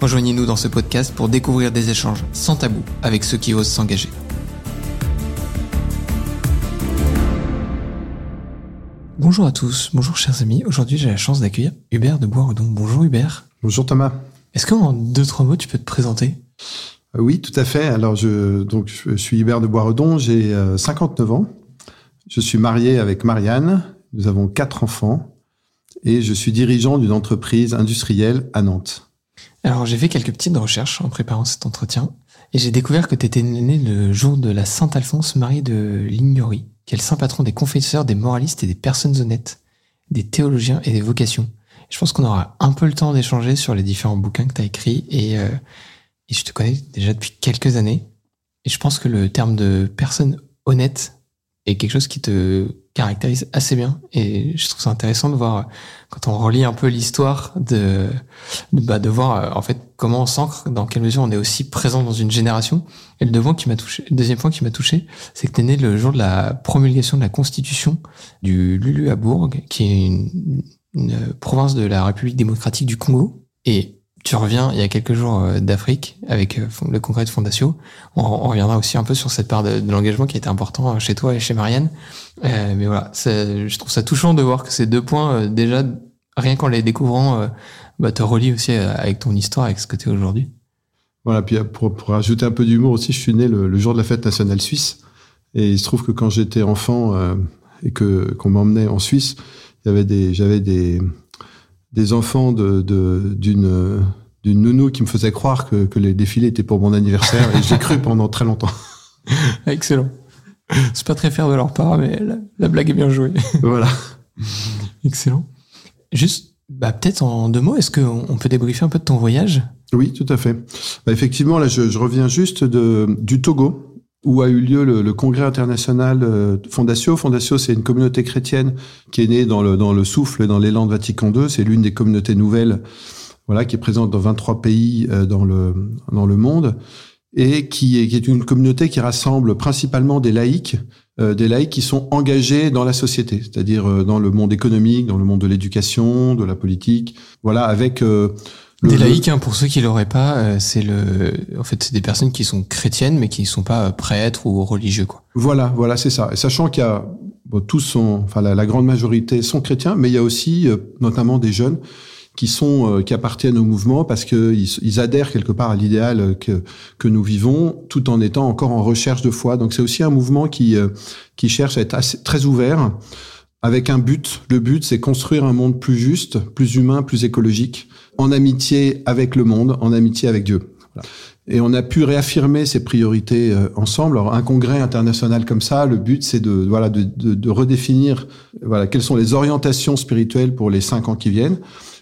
Rejoignez-nous dans ce podcast pour découvrir des échanges sans tabou avec ceux qui osent s'engager. Bonjour à tous, bonjour chers amis. Aujourd'hui, j'ai la chance d'accueillir Hubert de Boisredon. Bonjour Hubert. Bonjour Thomas. Est-ce qu'en deux, trois mots, tu peux te présenter? Euh, Oui, tout à fait. Alors, je, donc, je suis Hubert de Boisredon, j'ai euh, 59 ans. Je suis marié avec Marianne. Nous avons quatre enfants et je suis dirigeant d'une entreprise industrielle à Nantes. Alors, j'ai fait quelques petites recherches en préparant cet entretien et j'ai découvert que tu étais né le jour de la Sainte-Alphonse, Marie de Lignorie, qui est le saint patron des confesseurs, des moralistes et des personnes honnêtes, des théologiens et des vocations. Je pense qu'on aura un peu le temps d'échanger sur les différents bouquins que tu as écrits et, euh, et je te connais déjà depuis quelques années. Et je pense que le terme de personne honnête est quelque chose qui te caractérise assez bien. Et je trouve ça intéressant de voir, quand on relit un peu l'histoire, de, de, bah, de voir euh, en fait comment on s'ancre, dans quelle mesure on est aussi présent dans une génération. Et le, devant qui m'a touché, le deuxième point qui m'a touché, c'est que tu es né le jour de la promulgation de la constitution du Luluabourg, qui est une, une province de la République démocratique du Congo. Et tu reviens il y a quelques jours euh, d'Afrique avec euh, le congrès de Fondatio. On, reviendra aussi un peu sur cette part de, l'engagement qui était important euh, chez toi et chez Marianne. Euh, mais voilà, je trouve ça touchant de voir que ces deux points, déjà, rien qu'en les découvrant, bah, te relient aussi avec ton histoire, avec ce que tu es aujourd'hui. Voilà, puis pour, pour ajouter un peu d'humour aussi, je suis né le, jour de la fête nationale suisse. Et il se trouve que quand j'étais enfant et que qu'on m'emmenait en Suisse, avait des, j'avais des, des enfants de, de, d'une, d'une nounou qui me faisait croire que, que les défilés étaient pour mon anniversaire. et j'ai cru pendant très longtemps. Excellent. C'est pas très fier de leur part, mais la, la blague est bien jouée. voilà. Excellent. Juste, bah, peut-être en deux mots, est-ce qu'on on peut débriefer un peu de ton voyage? Oui, tout à fait. Bah, effectivement, là, je, je reviens juste de, du Togo, où a eu lieu le, le congrès international euh, Fondatio. Fondatio, c'est une communauté chrétienne qui est née dans le, dans le souffle et dans l'élan de Vatican II. C'est l'une des communautés nouvelles, voilà, qui est présente dans 23 pays euh, dans le, dans le monde et qui est, qui est une communauté qui rassemble principalement des laïcs, euh, des laïcs qui sont engagés dans la société, c'est-à-dire euh, dans le monde économique, dans le monde de l'éducation, de la politique, voilà, avec euh, le- Des laïcs, hein, pour ceux qui l'auraient pas, euh, c'est le, en fait, c'est des personnes qui sont chrétiennes, mais qui ne sont pas euh, prêtres ou religieux, quoi. Voilà, voilà, c'est ça. Et sachant qu'il y a bon, tous sont, enfin la, la grande majorité sont chrétiens, mais il y a aussi euh, notamment des jeunes qui sont euh, qui appartiennent au mouvement parce que ils, ils adhèrent quelque part à l'idéal que que nous vivons, tout en étant encore en recherche de foi. Donc c'est aussi un mouvement qui euh, qui cherche à être assez, très ouvert, avec un but. Le but, c'est construire un monde plus juste, plus humain, plus écologique, en amitié avec le monde, en amitié avec Dieu. Et on a pu réaffirmer ces priorités euh, ensemble. Alors, un congrès international comme ça, le but, c'est de, voilà, de, de, de redéfinir, voilà, quelles sont les orientations spirituelles pour les cinq ans qui viennent.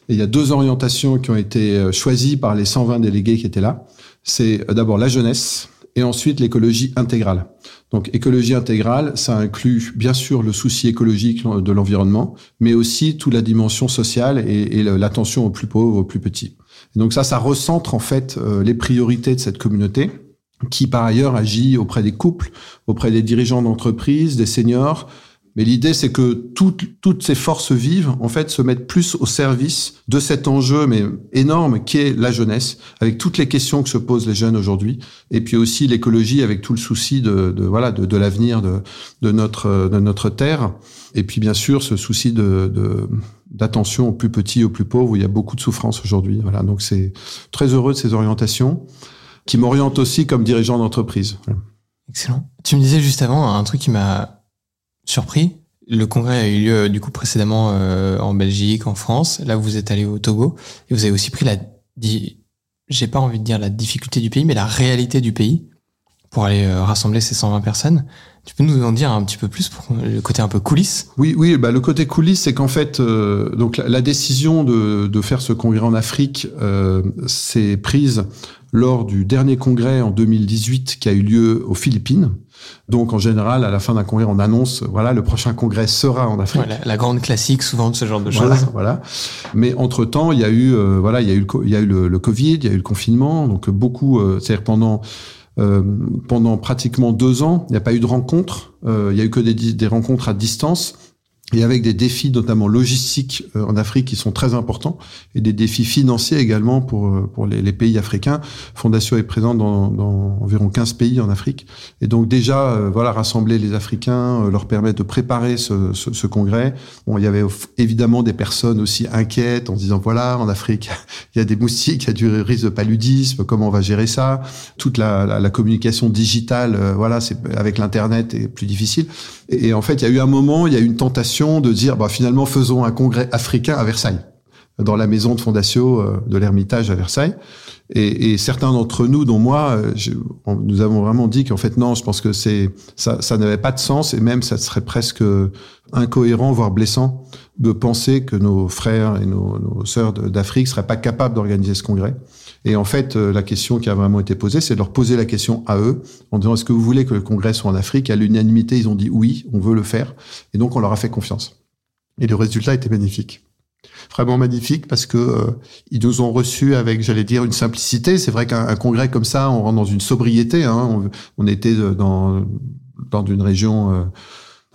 Et il y a deux orientations qui ont été euh, choisies par les 120 délégués qui étaient là. C'est euh, d'abord la jeunesse et ensuite l'écologie intégrale. Donc, écologie intégrale, ça inclut bien sûr le souci écologique de l'environnement, mais aussi toute la dimension sociale et, l'attention aux plus pauvres, aux plus petits. Et donc ça, ça recentre en fait euh, les priorités de cette communauté qui par ailleurs agit auprès des couples, auprès des dirigeants d'entreprise, des seniors. Mais l'idée, c'est que toutes, toutes ces forces vives, en fait, se mettent plus au service de cet enjeu, mais énorme, qui est la jeunesse, avec toutes les questions que se posent les jeunes aujourd'hui, et puis aussi l'écologie, avec tout le souci de, de voilà, de, l'avenir de, de notre, de notre terre, et puis bien sûr ce souci de, d'attention aux plus petits, aux plus pauvres, où il y a beaucoup de souffrance aujourd'hui. Voilà, donc c'est très heureux de ces orientations, qui m'orientent aussi comme dirigeant d'entreprise. Excellent. Tu me disais juste avant un truc qui m'a surpris. Le congrès a eu lieu du coup précédemment euh, en Belgique, en France. Là, vous êtes allé au Togo et vous avez aussi pris la, j'ai pas envie de dire la difficulté du pays, mais la réalité du pays pour aller euh, rassembler ces 120 personnes. Tu peux nous en dire un petit peu plus pour le côté un peu coulisses Oui, oui. Bah, le côté coulisses, c'est qu'en fait, euh, donc la, décision de, de, faire ce congrès en Afrique euh, s'est prise lors du dernier congrès en 2018 qui a eu lieu aux Philippines. Donc, en général, à la fin d'un congrès, on annonce, voilà, le prochain congrès sera en Afrique. Voilà, la grande classique, souvent, de ce genre de choses. Voilà. Mais entre temps, il y a eu, euh, voilà, il y a eu, le, il y a eu le, le, Covid, il y a eu le confinement. Donc, beaucoup, euh, c'est-à-dire pendant, euh, pendant pratiquement deux ans, il n'y a pas eu de rencontres. Il y a eu que des, des rencontres à distance et avec des défis notamment logistiques euh, en Afrique qui sont très importants et des défis financiers également pour euh, pour les, les pays africains. Fondation est présente dans, dans, environ 15 pays en Afrique et donc déjà euh, voilà rassembler les Africains, euh, leur permettre de préparer ce, ce, ce, congrès. Bon, il y avait évidemment des personnes aussi inquiètes en disant voilà en Afrique il y a des moustiques, il y a du risque de paludisme, comment on va gérer ça? Toute la, la, la communication digitale, euh, voilà c'est avec l'internet est plus difficile. Et, en fait il y a eu un moment, il y a eu une tentation de dire bah, finalement faisons un congrès africain à Versailles, dans la maison de Fondatio euh, de l'Ermitage à Versailles. Et, certains d'entre nous, dont moi, euh, nous avons vraiment dit qu'en fait non, je pense que c'est ça, ça n'avait pas de sens et même ça serait presque incohérent, voire blessant, de penser que nos frères et nos, nos sœurs d'Afrique seraient pas capables d'organiser ce congrès. Et en fait, euh, la question qui a vraiment été posée, c'est de leur poser la question à eux, en disant est-ce que vous voulez que le congrès soit en Afrique? À l'unanimité, ils ont dit oui, on veut le faire. Et donc, on leur a fait confiance. Et le résultat était magnifique. Vraiment magnifique parce que euh, ils nous ont reçus avec, j'allais dire, une simplicité. C'est vrai qu'un congrès comme ça, on rentre dans une sobriété. Hein. On, on, était dans dans une région euh,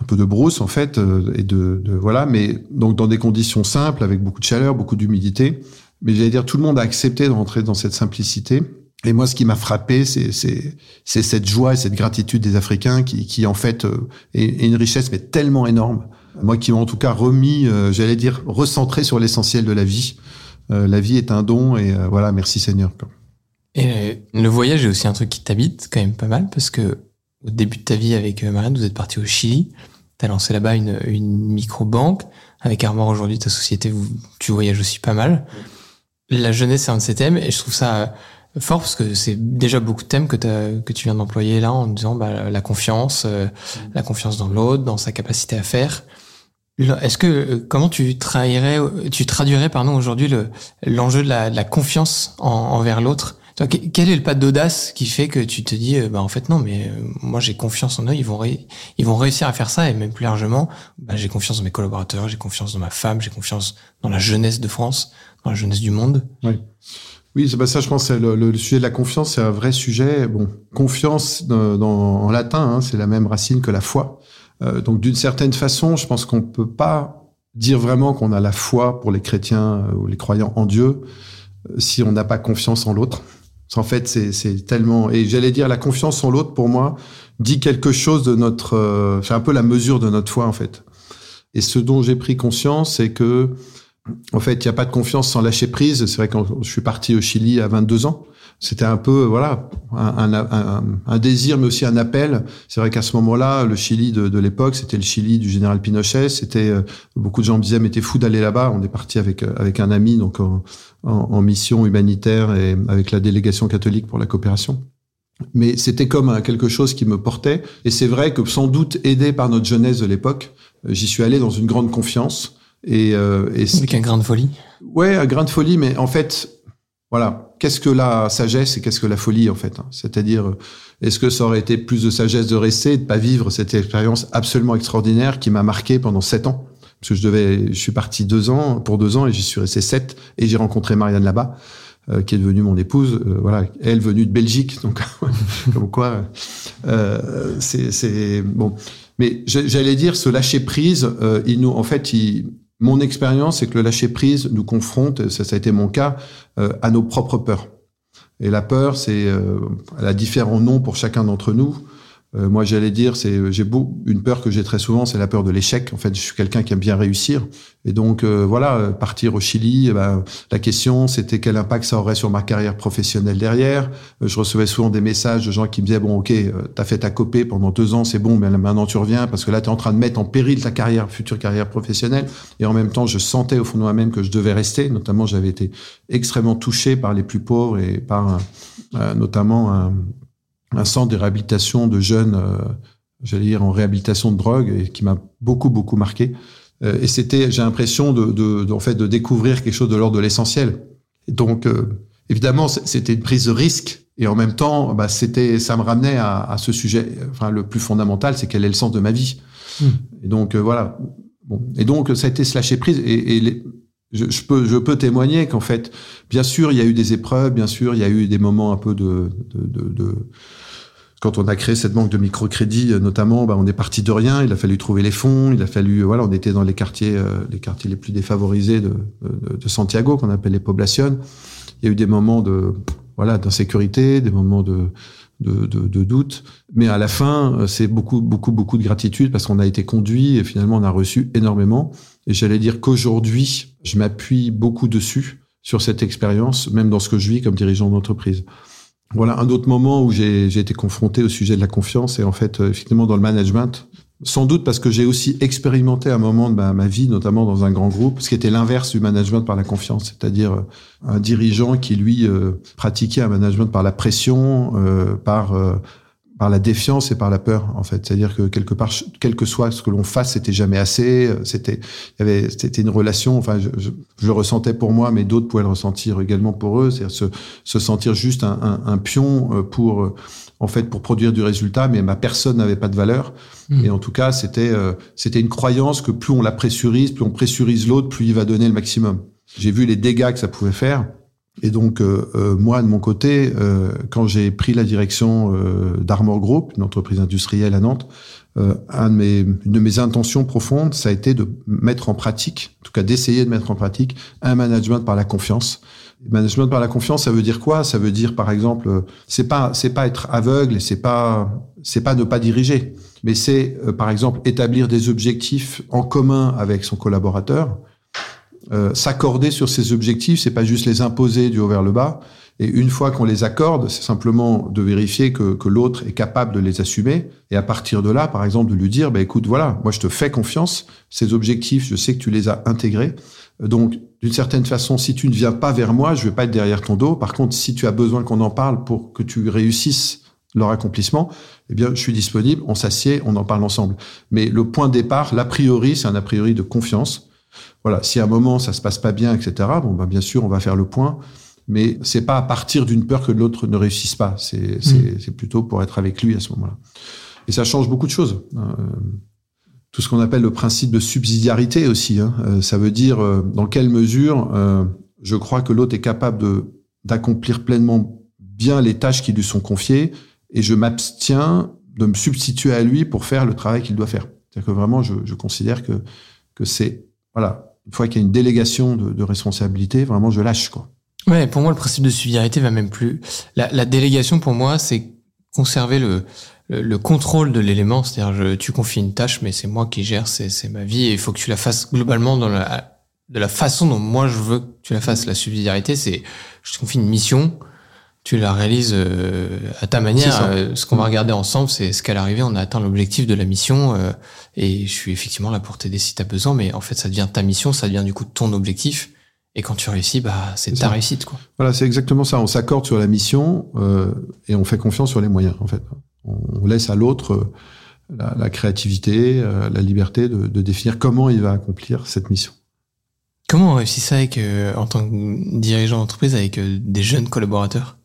un peu de brousse en fait euh, et de, de, voilà, mais donc dans des conditions simples avec beaucoup de chaleur, beaucoup d'humidité. Mais j'allais dire, tout le monde a accepté de rentrer dans cette simplicité. Et moi, ce qui m'a frappé, c'est cette joie et cette gratitude des Africains qui, qui en fait, euh, est, une richesse, mais tellement énorme. Moi, qui m'ont en tout cas remis, euh, j'allais dire, recentré sur l'essentiel de la vie. Euh, la vie est un don et voilà, merci Seigneur. Et le voyage est aussi un truc qui t'habite quand même pas mal parce que au début de ta vie avec Marianne, vous êtes parti au Chili. Tu as lancé là-bas une, une micro-banque. Avec Armand, aujourd'hui, ta société, tu voyages aussi pas mal. La jeunesse, c'est un de ces thèmes et je trouve ça fort parce que c'est déjà beaucoup de thèmes que, tu viens d'employer là en disant bah, la confiance, euh, la confiance dans l'autre, dans sa capacité à faire. Est-ce que euh, comment tu traduirais, tu traduirais pardon aujourd'hui le l'enjeu de la, confiance en, envers l'autre? Quel est le pas d'audace qui fait que tu te dis, bah en fait non, mais euh, moi j'ai confiance en eux, ils vont vont réussir à faire ça et même plus largement, bah, j'ai confiance dans mes collaborateurs, j'ai confiance dans ma femme, j'ai confiance dans la jeunesse de France, la jeunesse du monde. Oui. Oui, c'est ça. Je pense le, sujet de la confiance, c'est un vrai sujet. Bon, confiance dans, dans, en latin, hein, c'est la même racine que la foi. Euh, donc, d'une certaine façon, je pense qu'on peut pas dire vraiment qu'on a la foi pour les chrétiens ou les croyants en Dieu euh, si on n'a pas confiance en l'autre. En fait, c'est tellement. Et j'allais dire, la confiance en l'autre, pour moi, dit quelque chose de notre. Euh, c'est un peu la mesure de notre foi, en fait. Et ce dont j'ai pris conscience, c'est que en fait, il n'y a pas de confiance sans lâcher prise. C'est vrai que je suis parti au Chili à 22 ans. C'était un peu, voilà, un, un, un, désir, mais aussi un appel. C'est vrai qu'à ce moment-là, le Chili de, de l'époque, c'était le Chili du général Pinochet. C'était euh, beaucoup de gens me disaient, mais t'es fou d'aller là-bas. On est parti avec euh, avec un ami, donc en, en, en, mission humanitaire et avec la délégation catholique pour la coopération. Mais c'était comme quelque chose qui me portait. Et c'est vrai que sans doute aidé par notre jeunesse de l'époque, j'y suis allé dans une grande confiance. Et, euh, et avec un grain de folie. Ouais, un grain de folie, mais en fait, voilà, qu'est-ce que la sagesse et qu'est-ce que la folie en fait hein? C'est-à-dire, est-ce que ça aurait été plus de sagesse de rester, et de pas vivre cette expérience absolument extraordinaire qui m'a marqué pendant sept ans? Parce que je devais, je suis parti deux ans pour deux ans et j'y suis resté sept et j'ai rencontré Marianne là-bas. Euh, qui est devenue mon épouse, euh, voilà, elle venue de Belgique, donc comme quoi, euh, c'est bon. Mais j'allais dire, ce lâcher prise, euh, il nous, en fait, il, mon expérience, c'est que le lâcher prise nous confronte, ça, ça a été mon cas, euh, à nos propres peurs. Et la peur, c'est, euh, elle a différents noms pour chacun d'entre nous. Euh, moi, j'allais dire, c'est, j'ai beau, une peur que j'ai très souvent, c'est la peur de l'échec. En fait, je suis quelqu'un qui aime bien réussir. Et donc, euh, voilà, partir au Chili, eh ben, la question, c'était quel impact ça aurait sur ma carrière professionnelle derrière. Euh, je recevais souvent des messages de gens qui me disaient, bon, ok, t'as fait ta copée pendant deux ans, c'est bon, mais maintenant tu reviens parce que là, tu es en train de mettre en péril ta carrière, future carrière professionnelle. Et en même temps, je sentais au fond de moi-même que je devais rester. Notamment, j'avais été extrêmement touché par les plus pauvres et par, euh, notamment, un un centre de réhabilitation de jeunes, euh, j'allais dire en réhabilitation de drogue, et qui m'a beaucoup beaucoup marqué. Euh, et c'était, j'ai l'impression de, de, en fait, de découvrir quelque chose de l'ordre de l'essentiel. Donc, euh, évidemment, c'était une prise de risque. Et en même temps, bah, c'était, ça me ramenait à, à, ce sujet. Enfin, le plus fondamental, c'est quel est le sens de ma vie. Mmh. Et donc, voilà. Bon. Et donc, ça a été se lâcher prise. Et, et les, je, je, peux, je peux témoigner qu'en fait, bien sûr, il y a eu des épreuves, bien sûr, il y a eu des moments un peu de, de, de, de quand on a créé cette banque de microcrédit, notamment, bah, on est parti de rien. Il a fallu trouver les fonds. Il a fallu, voilà, on était dans les quartiers, euh, les quartiers les plus défavorisés de, de, de Santiago, qu'on appelle les poblations. Il y a eu des moments de, voilà, d'insécurité, des moments de, de, de, de, doute. Mais à la fin, c'est beaucoup, beaucoup, beaucoup de gratitude parce qu'on a été conduit et finalement on a reçu énormément. Et j'allais dire qu'aujourd'hui, je m'appuie beaucoup dessus, sur cette expérience, même dans ce que je vis comme dirigeant d'entreprise. Voilà un autre moment où j'ai été confronté au sujet de la confiance et en fait, euh, effectivement, dans le management. Sans doute parce que j'ai aussi expérimenté un moment de ma, vie, notamment dans un grand groupe, ce qui était l'inverse du management par la confiance, c'est-à-dire euh, un dirigeant qui, lui, euh, pratiquait un management par la pression, euh, par par la défiance et par la peur en fait. C'est-à-dire que quelque part quel que soit ce que l'on fasse c'était jamais assez c'était il y avait c'était une relation enfin je, je, je, le ressentais pour moi mais d'autres pouvaient le ressentir également pour eux. C'est-à-dire se, se sentir juste un, un, un, pion pour en fait pour produire du résultat mais ma personne n'avait pas de valeur. Mmh. et en tout cas c'était euh, c'était une croyance que plus on la pressurise plus on pressurise l'autre plus il va donner le maximum. J'ai vu les dégâts que ça pouvait faire. Et donc, euh, euh, moi, de mon côté, euh, quand j'ai pris la direction euh, d'Armor Group, une entreprise industrielle à Nantes, euh, un de mes, une de mes intentions profondes, ça a été de mettre en pratique, en tout cas d'essayer de mettre en pratique, un management par la confiance. management par la confiance, ça veut dire quoi? Ça veut dire, par exemple, c'est pas c'est pas être aveugle c'est pas c'est pas ne pas diriger, mais c'est par exemple établir des objectifs en commun avec son collaborateur euh, s'accorder sur ces objectifs, c'est pas juste les imposer du haut vers le bas. Et une fois qu'on les accorde, c'est simplement de vérifier que, que l'autre est capable de les assumer. Et à partir de là, par exemple, de lui dire, bah, écoute, voilà, moi je te fais confiance. Ces objectifs, je sais que tu les as intégrés. Donc, d'une certaine façon, si tu ne viens pas vers moi, je vais pas être derrière ton dos. Par contre, si tu as besoin qu'on en parle pour que tu réussisses leur accomplissement, eh bien, je suis disponible, on s'assied, on en parle ensemble. Mais le point de départ, l'a priori, c'est un a priori de confiance. Voilà, si à un moment ça se passe pas bien, etc. Bon, ben bien sûr, on va faire le point, mais c'est pas à partir d'une peur que l'autre ne réussisse pas. C'est mmh. plutôt pour être avec lui à ce moment-là. Et ça change beaucoup de choses. Hein. Tout ce qu'on appelle le principe de subsidiarité aussi. Hein. Euh, ça veut dire euh, dans quelle mesure euh, je crois que l'autre est capable de d'accomplir pleinement bien les tâches qui lui sont confiées et je m'abstiens de me substituer à lui pour faire le travail qu'il doit faire. C'est-à-dire que vraiment, je, je considère que que c'est voilà une fois qu'il y a une délégation de, de, responsabilité, vraiment, je lâche, quoi. Ouais, pour moi, le principe de subsidiarité va même plus. La, la délégation, pour moi, c'est conserver le, le, le, contrôle de l'élément. C'est-à-dire, tu confies une tâche, mais c'est moi qui gère, c'est ma vie, et il faut que tu la fasses globalement dans la, de la façon dont moi je veux que tu la fasses. La subsidiarité, c'est, je te confie une mission, tu la réalises euh, à ta manière. Euh, ce qu'on va regarder ensemble, c'est ce qu'à l'arrivée, on a atteint l'objectif de la mission. Euh, et je suis effectivement là pour t'aider si tu as besoin, mais en fait, ça devient ta mission, ça devient du coup ton objectif. Et quand tu réussis, bah, c'est ta ça. réussite. Quoi. Voilà, c'est exactement ça. On s'accorde sur la mission et on fait confiance sur les moyens, en fait. On laisse à l'autre la, la, créativité, la liberté de, de définir comment il va accomplir cette mission. Comment on réussit ça avec, en tant que dirigeant d'entreprise avec des jeunes collaborateurs?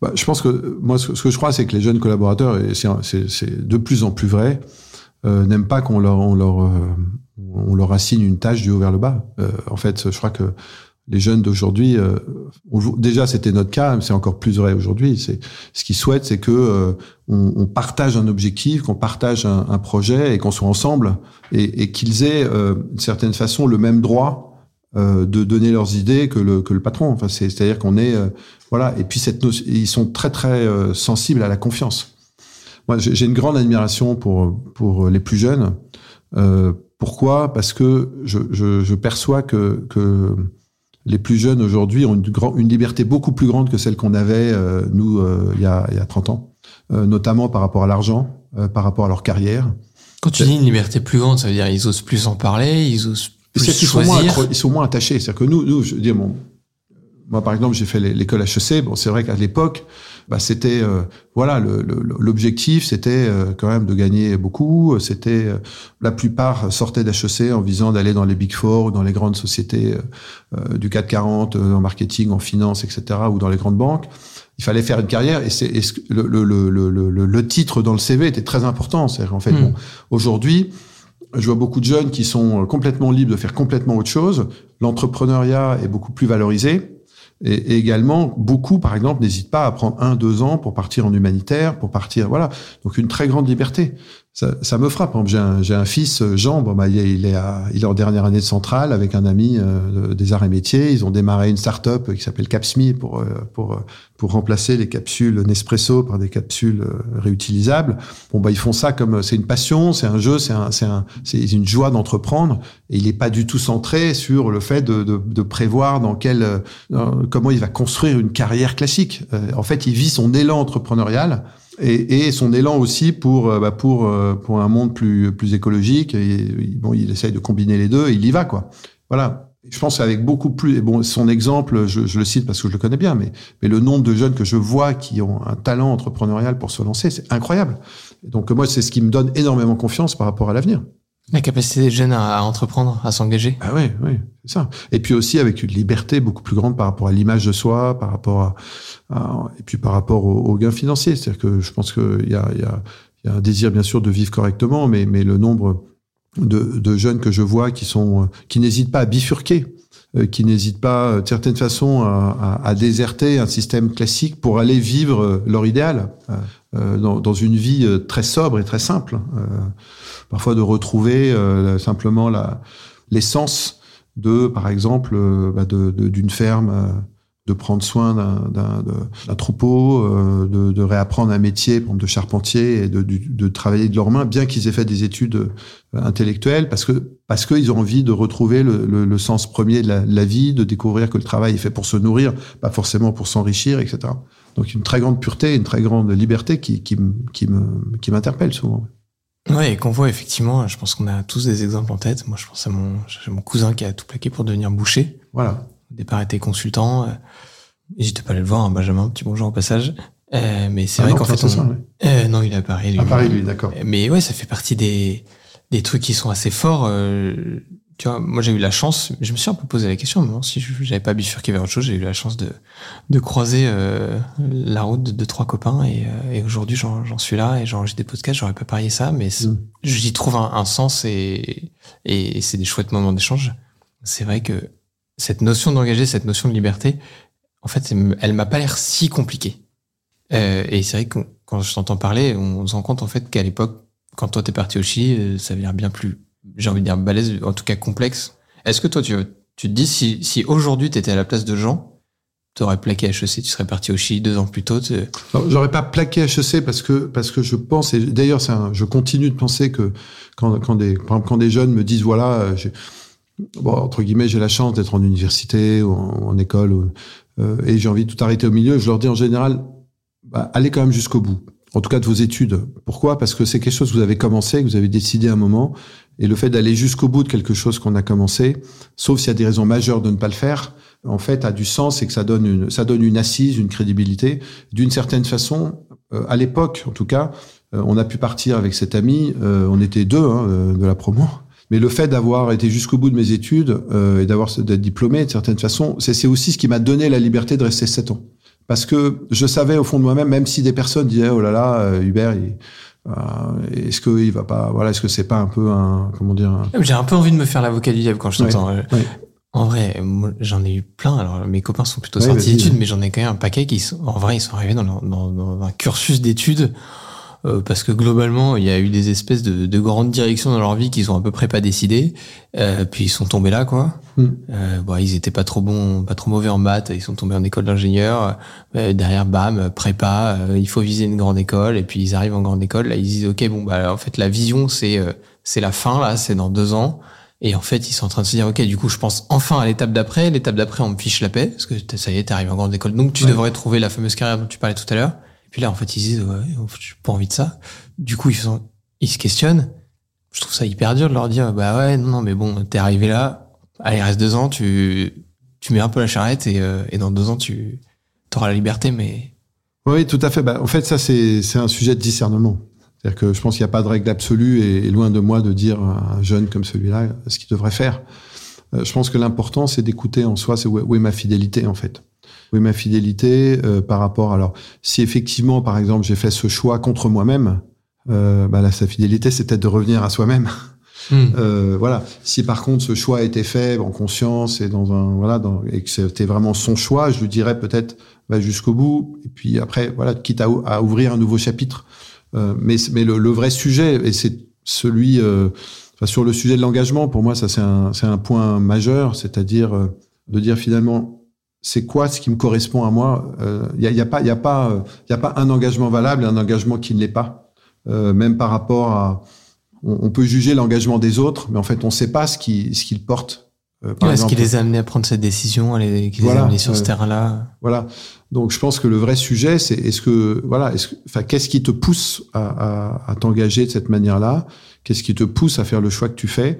Bah, je pense que moi, ce que je crois, c'est que les jeunes collaborateurs, et c'est de plus en plus vrai, euh, n'aiment pas qu'on leur, on leur, euh, on leur assigne une tâche du haut vers le bas. Euh, en fait, je crois que les jeunes d'aujourd'hui, euh, déjà c'était notre cas, mais c'est encore plus vrai aujourd'hui. C'est ce qu'ils souhaitent, c'est que euh, on, on, partage un objectif, qu'on partage un, un, projet et qu'on soit ensemble et, et qu'ils aient euh, d'une certaine façon le même droit de donner leurs idées que le, que le patron. Enfin, c'est-à-dire qu'on est, voilà. Et puis cette ils sont très très sensibles à la confiance. Moi, j'ai une grande admiration pour pour les plus jeunes. pourquoi? Parce que je, je, je, perçois que que les plus jeunes aujourd'hui ont une, une liberté beaucoup plus grande que celle qu'on avait nous il y a il y a 30 ans, notamment par rapport à l'argent, par rapport à leur carrière. Quand tu dis une liberté plus grande, ça veut dire ils osent plus en parler, ils osent c'est qu'ils sont moins, ils sont moins attachés. C'est-à-dire que nous, nous, je veux dire, bon, moi, par exemple, j'ai fait l'école HEC. Bon, c'est vrai qu'à l'époque, bah, c'était euh, voilà l'objectif, c'était euh, quand même de gagner beaucoup. C'était euh, la plupart sortaient d'HEC en visant d'aller dans les big four ou dans les grandes sociétés euh, du CAC 40 euh, en marketing, en finance, etc. ou dans les grandes banques. Il fallait faire une carrière et, c'est, le, le, le, le, titre dans le CV était très important. C'est en fait Mm. bon, aujourd'hui. Je vois beaucoup de jeunes qui sont complètement libres de faire complètement autre chose. L'entrepreneuriat est beaucoup plus valorisé. Et, également, beaucoup, par exemple, n'hésitent pas à prendre un, deux ans pour partir en humanitaire, pour partir, voilà. Donc, une très grande liberté. Ça, ça me frappe. Exemple, J'ai un, un fils, euh, Jean, bon, bah, il, est, à- il est en dernière année de centrale avec un ami euh, de- des arts et métiers. Ils ont démarré une start-up qui s'appelle Capsme pour, euh, pour, pour remplacer les capsules Nespresso par des capsules réutilisables. Bon, bah, ils font ça comme, c'est une passion, c'est un jeu, c'est un, un, une joie d'entreprendre. Et il n'est pas du tout centré sur le fait de, de, de prévoir dans quel, comment il va construire une carrière classique. En fait, il vit son élan entrepreneurial et, et son élan aussi pour euh, bah, pour euh, pour un monde plus plus écologique. Et, bon, il essaye de combiner les deux et il y va quoi. Voilà. Je pense avec beaucoup plus. et Bon, son exemple, je, je le cite parce que je le connais bien, mais mais le nombre de jeunes que je vois qui ont un talent entrepreneurial pour se lancer, c'est incroyable. Donc moi, c'est ce qui me donne énormément confiance par rapport à l'avenir. La capacité des jeunes à, à entreprendre, à s'engager. Ah oui, oui, c'est ça. Et puis aussi avec une liberté beaucoup plus grande par rapport à l'image de soi, par rapport à, à- et puis par rapport aux au gains financiers. C'est-à-dire que je pense qu'il y a, y, a, y a un désir bien sûr de vivre correctement, mais, mais le nombre de, de jeunes que je vois qui sont, euh, qui n'hésitent pas à bifurquer, euh, qui n'hésitent pas, euh, de certaine façon, à, à, à déserter un système classique pour aller vivre leur idéal dans, dans une vie euh, très sobre et très simple. Euh, parfois de retrouver euh, simplement l'essence de, par exemple, euh, bah, d'une ferme, euh, de prendre soin d'un- troupeau, euh, de, de réapprendre un métier, de charpentier, et de, de, de travailler de leurs mains, bien qu'ils aient fait des études euh, intellectuelles, parce que parce qu'ils ont envie de retrouver le, le, le sens premier de la, de la vie, de découvrir que le travail est fait pour se nourrir, pas forcément pour s'enrichir, etc. Donc une très grande pureté, une très grande liberté qui, qui, qui me qui m'interpelle souvent. Ouais, et qu'on voit effectivement, je pense qu'on a tous des exemples en tête. Moi, je pense à mon, mon cousin qui a tout plaqué pour devenir boucher. Voilà. Au départ, était consultant. euh, N'hésitez pas à aller le voir, hein, Benjamin, petit bonjour au passage. Euh, mais c'est Ah vrai qu'en fait, on- ça, ouais. Euh, non, il est à Paris, lui. À Paris, lui, d'accord. Mais ouais, ça fait partie des, des trucs qui sont assez forts. euh, tu vois, moi, j'ai eu la chance, je me suis un peu posé la question, mais si je- j'avais pas bifurqué vers autre chose, j'ai eu la chance de, de croiser euh, la route de deux, trois copains et, euh, et aujourd'hui, j'en suis là et j'enregistre des podcasts, j'aurais pas parié ça, mais Mm. j'y trouve un, un sens et, et c'est des chouettes moments d'échange. C'est vrai que cette notion d'engager, cette notion de liberté, en fait, elle m'a pas l'air si compliquée. Euh, et c'est vrai que quand je t'entends parler, on se rend compte en fait qu'à l'époque, quand toi t'es parti au Chili, euh, ça avait l'air bien plus, j'ai envie de dire balèze, en tout cas complexe. Est-ce que toi tu, tu te dis si, si aujourd'hui t'étais à la place de Jean, t'aurais plaqué HEC, tu serais parti au Chili deux ans plus tôt, tu- J'aurais pas plaqué HEC parce que parce que je pense et d'ailleurs je continue de penser que quand quand des quand des jeunes me disent voilà euh, entre guillemets j'ai la chance d'être en université ou en, en école ou, euh, et j'ai envie de tout arrêter au milieu je leur dis en général bah, allez quand même jusqu'au bout. En tout cas de vos études. Pourquoi? Parce que c'est quelque chose que vous avez commencé que vous avez décidé à un moment et le fait d'aller jusqu'au bout de quelque chose qu'on a commencé sauf s'il y a des raisons majeures de ne pas le faire en fait a du sens et que ça donne une ça donne une assise une crédibilité d'une certaine façon, euh, à l'époque en tout cas, euh, on a pu partir avec cet ami, euh, on était deux hein, euh, de la promo, mais le fait d'avoir été jusqu'au bout de mes études euh, et d'avoir d'être diplômé de certaine façon, c'est aussi ce qui m'a donné la liberté de rester sept ans. Parce que je savais au fond de moi-même, même si des personnes disaient oh là là, euh, Hubert, il- est-ce que il va pas, voilà, est-ce que c'est pas un peu un, comment dire, un- J'ai un peu envie de me faire l'avocat du diable quand je t'entends. Euh, ouais. En vrai, j'en ai eu plein. Alors, mes copains sont plutôt sortis d'études, mais j'en ai quand même un paquet qui sont, en vrai, ils sont arrivés dans, leur- dans, dans un cursus d'études. Euh, parce que globalement, il y a eu des espèces de, de grandes directions dans leur vie qu'ils ont à peu près pas décidé. Euh, puis ils sont tombés là, quoi. Mm. Euh, bon, ils étaient pas trop bons, pas trop mauvais en maths. Ils sont tombés en école d'ingénieur. Euh, derrière, bam, prépa. euh, il faut viser une grande école. Et puis ils arrivent en grande école. Là, ils disent, ok, bon, bah en fait, la vision, c'est euh, c'est la fin là, c'est dans deux ans. Et en fait, ils sont en train de se dire, ok, du coup, je pense enfin à l'étape d'après. L'étape d'après, on me fiche la paix parce que ça y est, t'arrives en grande école. Donc, tu Ouais. devrais trouver la fameuse carrière dont tu parlais tout à l'heure. Puis là, en fait, ils se disent, ouais, fait, j'ai pas envie de ça. Du coup, ils se questionnent. Je trouve ça hyper dur de leur dire, bah ouais, non, non, mais bon, t'es arrivé là. Allez, reste deux ans, tu, tu mets un peu la charrette et, euh, dans deux ans, tu auras la liberté, mais Oui, tout à fait. Bah, en fait, ça, c'est c'est un sujet de discernement. C'est-à-dire que je pense qu'il n'y a pas de règle absolue et, loin de moi de dire à un jeune comme celui-là ce qu'il devrait faire. Euh, je pense que l'important, c'est d'écouter en soi, c'est où, est- où est ma fidélité, en fait. Est ma fidélité euh, par rapport. Alors, si effectivement, par exemple, j'ai fait ce choix contre moi-même, euh, bah là, sa fidélité, c'est peut-être de revenir à soi-même. Hmm. Euh, voilà. Si par contre ce choix a été fait en conscience et dans un voilà dans, et que c'était vraiment son choix, je lui dirais peut-être va jusqu'au bout et puis après voilà quitte à, ou- à ouvrir un nouveau chapitre. Euh, mais mais le, le vrai sujet et c'est celui euh, enfin, sur le sujet de l'engagement pour moi ça c'est un c'est un point majeur, c'est-à-dire euh, de dire finalement c'est quoi ce qui me correspond à moi. Il y, a, y a pas il y a pas euh, y a pas un engagement valable et un engagement qui ne l'est pas. Euh, même par rapport à on, on peut juger l'engagement des autres, mais en fait, on ne sait pas ce qui ce qu'ils portent. Euh, Ouais, ce qui les a amenés à prendre cette décision, à les- qui les Voilà, a amenés sur ce terrain-là Voilà. Donc, je pense que le vrai sujet, c'est est-ce que voilà, est-ce que, enfin, qu'est-ce qui te pousse à, à, à t'engager de cette manière-là? Qu'est-ce qui te pousse à faire le choix que tu fais?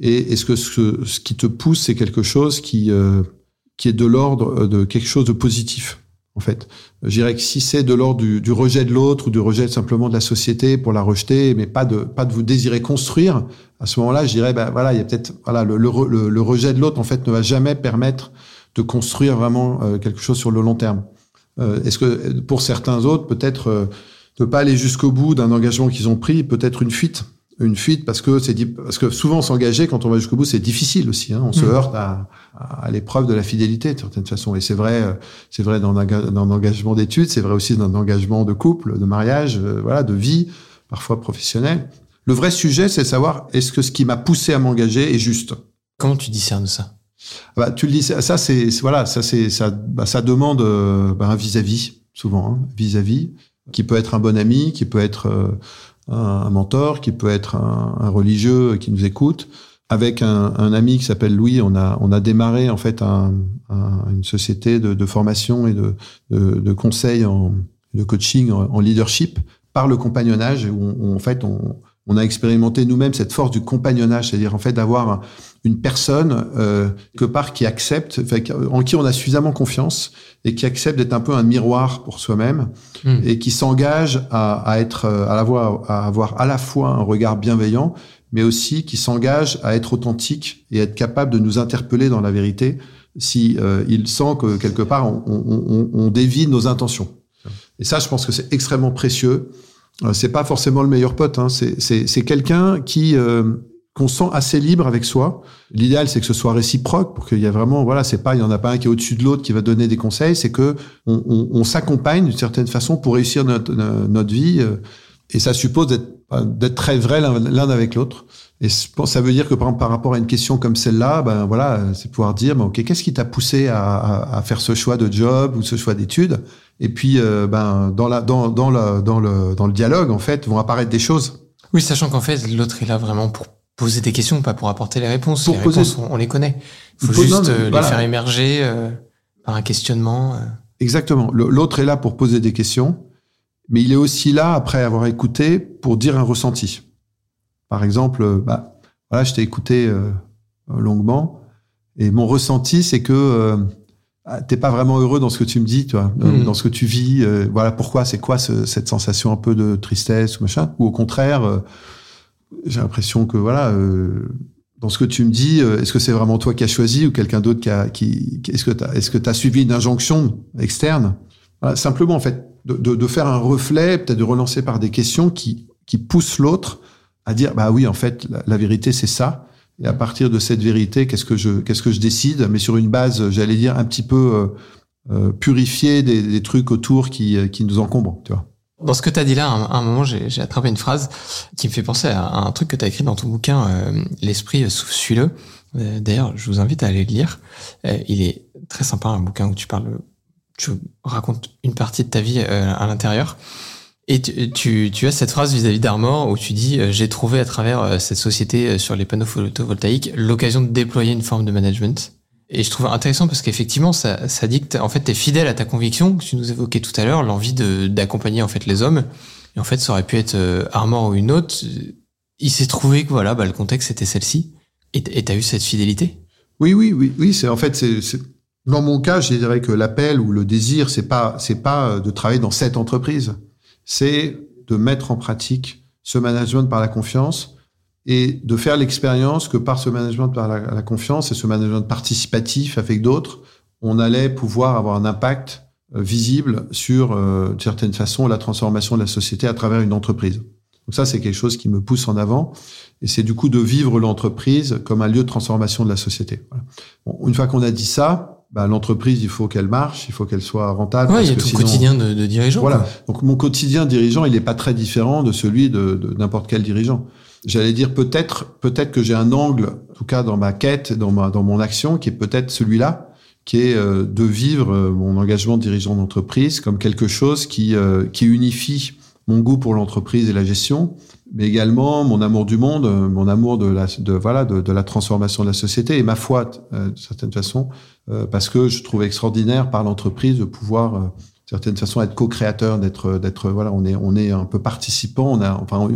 Et est-ce que ce, ce qui te pousse, c'est quelque chose qui euh, qui est de l'ordre de quelque chose de positif en fait. Je dirais que si c'est de l'ordre du, rejet de l'autre ou du rejet simplement de la société pour la rejeter, mais pas de pas de vous désirer construire, à ce moment-là, je dirais ben voilà, il y a peut-être voilà le, le, le- rejet de l'autre en fait ne va jamais permettre de construire vraiment euh, quelque chose sur le long terme. Euh, Est-ce que pour certains autres, peut-être euh, ne pas aller jusqu'au bout d'un engagement qu'ils ont pris, peut-être une fuite, une fuite parce que c'est parce que souvent s'engager quand on va jusqu'au bout, c'est difficile aussi. Hein. On se Mhm. heurte à, à, l'épreuve de la fidélité de certaine façon. Et c'est vrai, euh, c'est vrai dans un, dans un engagement d'études, c'est vrai aussi dans un engagement de couple, de mariage, euh, voilà, de vie, parfois professionnelle. Le vrai sujet, c'est savoir est-ce que ce qui m'a poussé à m'engager est juste? Comment tu discernes ça? Ah Bah, tu le dis, ça, c'est voilà, ça c'est ça, bah, ça demande euh, bah, un vis-à-vis souvent, hein, vis-à-vis, qui peut être un bon ami, qui peut être euh, un, un mentor, qui peut être un, un religieux qui nous écoute. Avec un, un ami qui s'appelle Louis, on a on a démarré en fait un, un- une société de, de formation et de, de, de conseil en de coaching en, leadership par le compagnonnage où on, en fait on, on a expérimenté nous-mêmes cette force du compagnonnage, c'est-à-dire en fait d'avoir une personne euh, quelque part qui accepte, en qui on a suffisamment confiance et qui accepte d'être un peu un miroir pour soi-même Hmm. et qui s'engage à, à être à avoir à avoir à la fois un regard bienveillant mais aussi qui s'engage à être authentique et être capable de nous interpeller dans la vérité si euh, il sent que quelque part on, on, on, dévie nos intentions. Et ça, je pense que c'est extrêmement précieux. Euh, c'est pas forcément le meilleur pote. Hein. C'est, c'est, c'est quelqu'un qui euh, qu'on sent assez libre avec soi. L'idéal, c'est que ce soit réciproque pour qu'il y a vraiment, voilà, c'est pas, il y en a pas un qui est au-dessus de l'autre qui va donner des conseils. C'est que on, on, on s'accompagne d'une certaine façon pour réussir notre, notre vie. euh, Et ça suppose d'être, très vrai l'un, avec l'autre. Et ça veut dire que par, par rapport à une question comme celle-là, ben voilà, c'est pouvoir dire, ben, ok, qu'est-ce qui t'a poussé à, à, à faire ce choix de job ou ce choix d'études? Et puis, euh, ben dans la, dans, dans le, dans le, dans le dialogue, en fait, vont apparaître des choses. Oui, sachant qu'en fait, l'autre est là vraiment pour poser des questions, pas pour apporter les réponses. Pour les poser- réponses, on, on les connaît. Il faut juste non, euh, les voilà. faire émerger euh, par un questionnement. euh. Exactement. L'autre est là pour poser des questions, mais il est aussi là après avoir écouté pour dire un ressenti. Par exemple, bah, voilà, je t'ai écouté euh, longuement, et mon ressenti, c'est que euh, ah, t'es pas vraiment heureux dans ce que tu me dis, tu vois, dans- dans ce que tu vis. euh, voilà pourquoi, c'est quoi ce- cette sensation un peu de tristesse ou machin, ou au contraire, j'ai l'impression que voilà. euh, dans ce que tu me dis, euh, est-ce que c'est vraiment toi qui as choisi ou quelqu'un d'autre qui a, qui, est-ce que tu est-ce que as suivi une injonction externe? Simplement, en fait, de, de, de faire un reflet, peut-être de relancer par des questions qui, qui poussent l'autre à dire, bah oui, en fait, la, la vérité, c'est ça. Et à partir de cette vérité, qu'est-ce que je, qu'est-ce que je décide? Mais sur une base, j'allais dire, un petit peu euh, euh, purifiée des, des trucs autour qui, euh, qui nous encombrent, tu vois. Dans ce que tu as dit là, à un, moment, j'ai attrapé une phrase qui me fait penser à, un truc que tu as écrit dans ton bouquin, euh, L'esprit souffle Euh, D'ailleurs, je vous invite à aller le lire. Euh, il est très sympa, un bouquin où tu parles, tu racontes une partie de ta vie à l'intérieur. Et tu, tu, as cette phrase vis-à-vis d'Armor où tu dis J'ai trouvé à travers cette société sur les panneaux photovoltaïques l'occasion de déployer une forme de management. Et je trouve intéressant parce qu'effectivement, ça, ça dit que en fait, tu es fidèle à ta conviction que tu nous évoquais tout à l'heure, l'envie d'accompagner en fait les hommes. Et en fait, ça aurait pu être euh, Armor ou une autre. Il s'est trouvé que voilà, bah, le contexte était celle-ci. Et t- et t'as eu cette fidélité? Oui, oui, oui, oui. C'est en fait, c'est, c'est- Dans mon cas, je dirais que l'appel ou le désir, c'est pas c'est pas de travailler dans cette entreprise, c'est de mettre en pratique ce management par la confiance et de faire l'expérience que par ce management par la, confiance et ce management participatif avec d'autres, on allait pouvoir avoir un impact euh, visible sur, euh, de certaine façon, la transformation de la société à travers une entreprise. Donc ça, c'est quelque chose qui me pousse en avant. Et c'est du coup de vivre l'entreprise comme un lieu de transformation de la société. Bon, une fois qu'on a dit ça, bah, l'entreprise, il faut qu'elle marche, il faut qu'elle soit rentable. Ouais, il y a tout quotidien de, de dirigeant. Voilà. Donc mon quotidien dirigeant, il n'est pas très différent de celui de, de n'importe quel dirigeant. J'allais dire peut-être, peut-être que j'ai un angle, en tout cas dans ma quête, dans ma, dans mon action, qui est peut-être celui-là, qui est euh, de vivre euh, mon engagement de dirigeant d'entreprise comme quelque chose qui, euh, qui unifie mon goût pour l'entreprise et la gestion, mais également mon amour du monde, mon amour de la, de, voilà, de, de la transformation de la société et ma foi, euh, de certaine façon, euh, parce que je trouve extraordinaire par l'entreprise de pouvoir, euh, certaine façon, être co-créateur, d'être, d'être, voilà, on est, on est un peu participant, on a, enfin,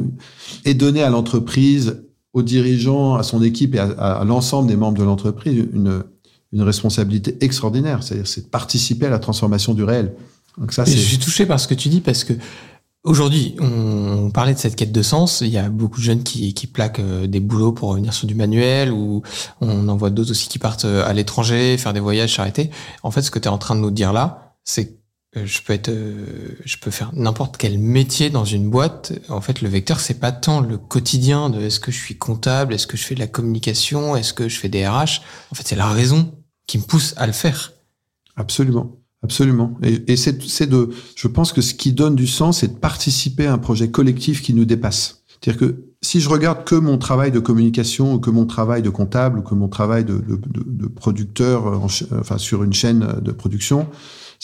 et donner à l'entreprise, aux dirigeants, à son équipe et à, à l'ensemble des membres de l'entreprise une, une responsabilité extraordinaire. C'est-à-dire, c'est de participer à la transformation du réel. Donc ça, c'est... Je suis touché par ce que tu dis parce que Aujourd'hui, on parlait de cette quête de sens. Il y a beaucoup de jeunes qui, qui plaquent euh, des boulots pour revenir sur du manuel, ou on en voit d'autres aussi qui partent euh, à l'étranger, faire des voyages, s'arrêter. En fait, ce que tu es en train de nous dire là, c'est je peux être, euh, je peux faire n'importe quel métier dans une boîte. En fait, le vecteur, c'est pas tant le quotidien de est-ce que je suis comptable, est-ce que je fais de la communication, est-ce que je fais des RH. En fait, c'est la raison qui me pousse à le faire. Absolument. Absolument. Et, et c'est de, je pense que ce qui donne du sens, c'est de participer à un projet collectif qui nous dépasse. C'est-à-dire que si je regarde que mon travail de communication, ou que mon travail de comptable, ou que mon travail de, producteur, en, enfin sur une chaîne de production,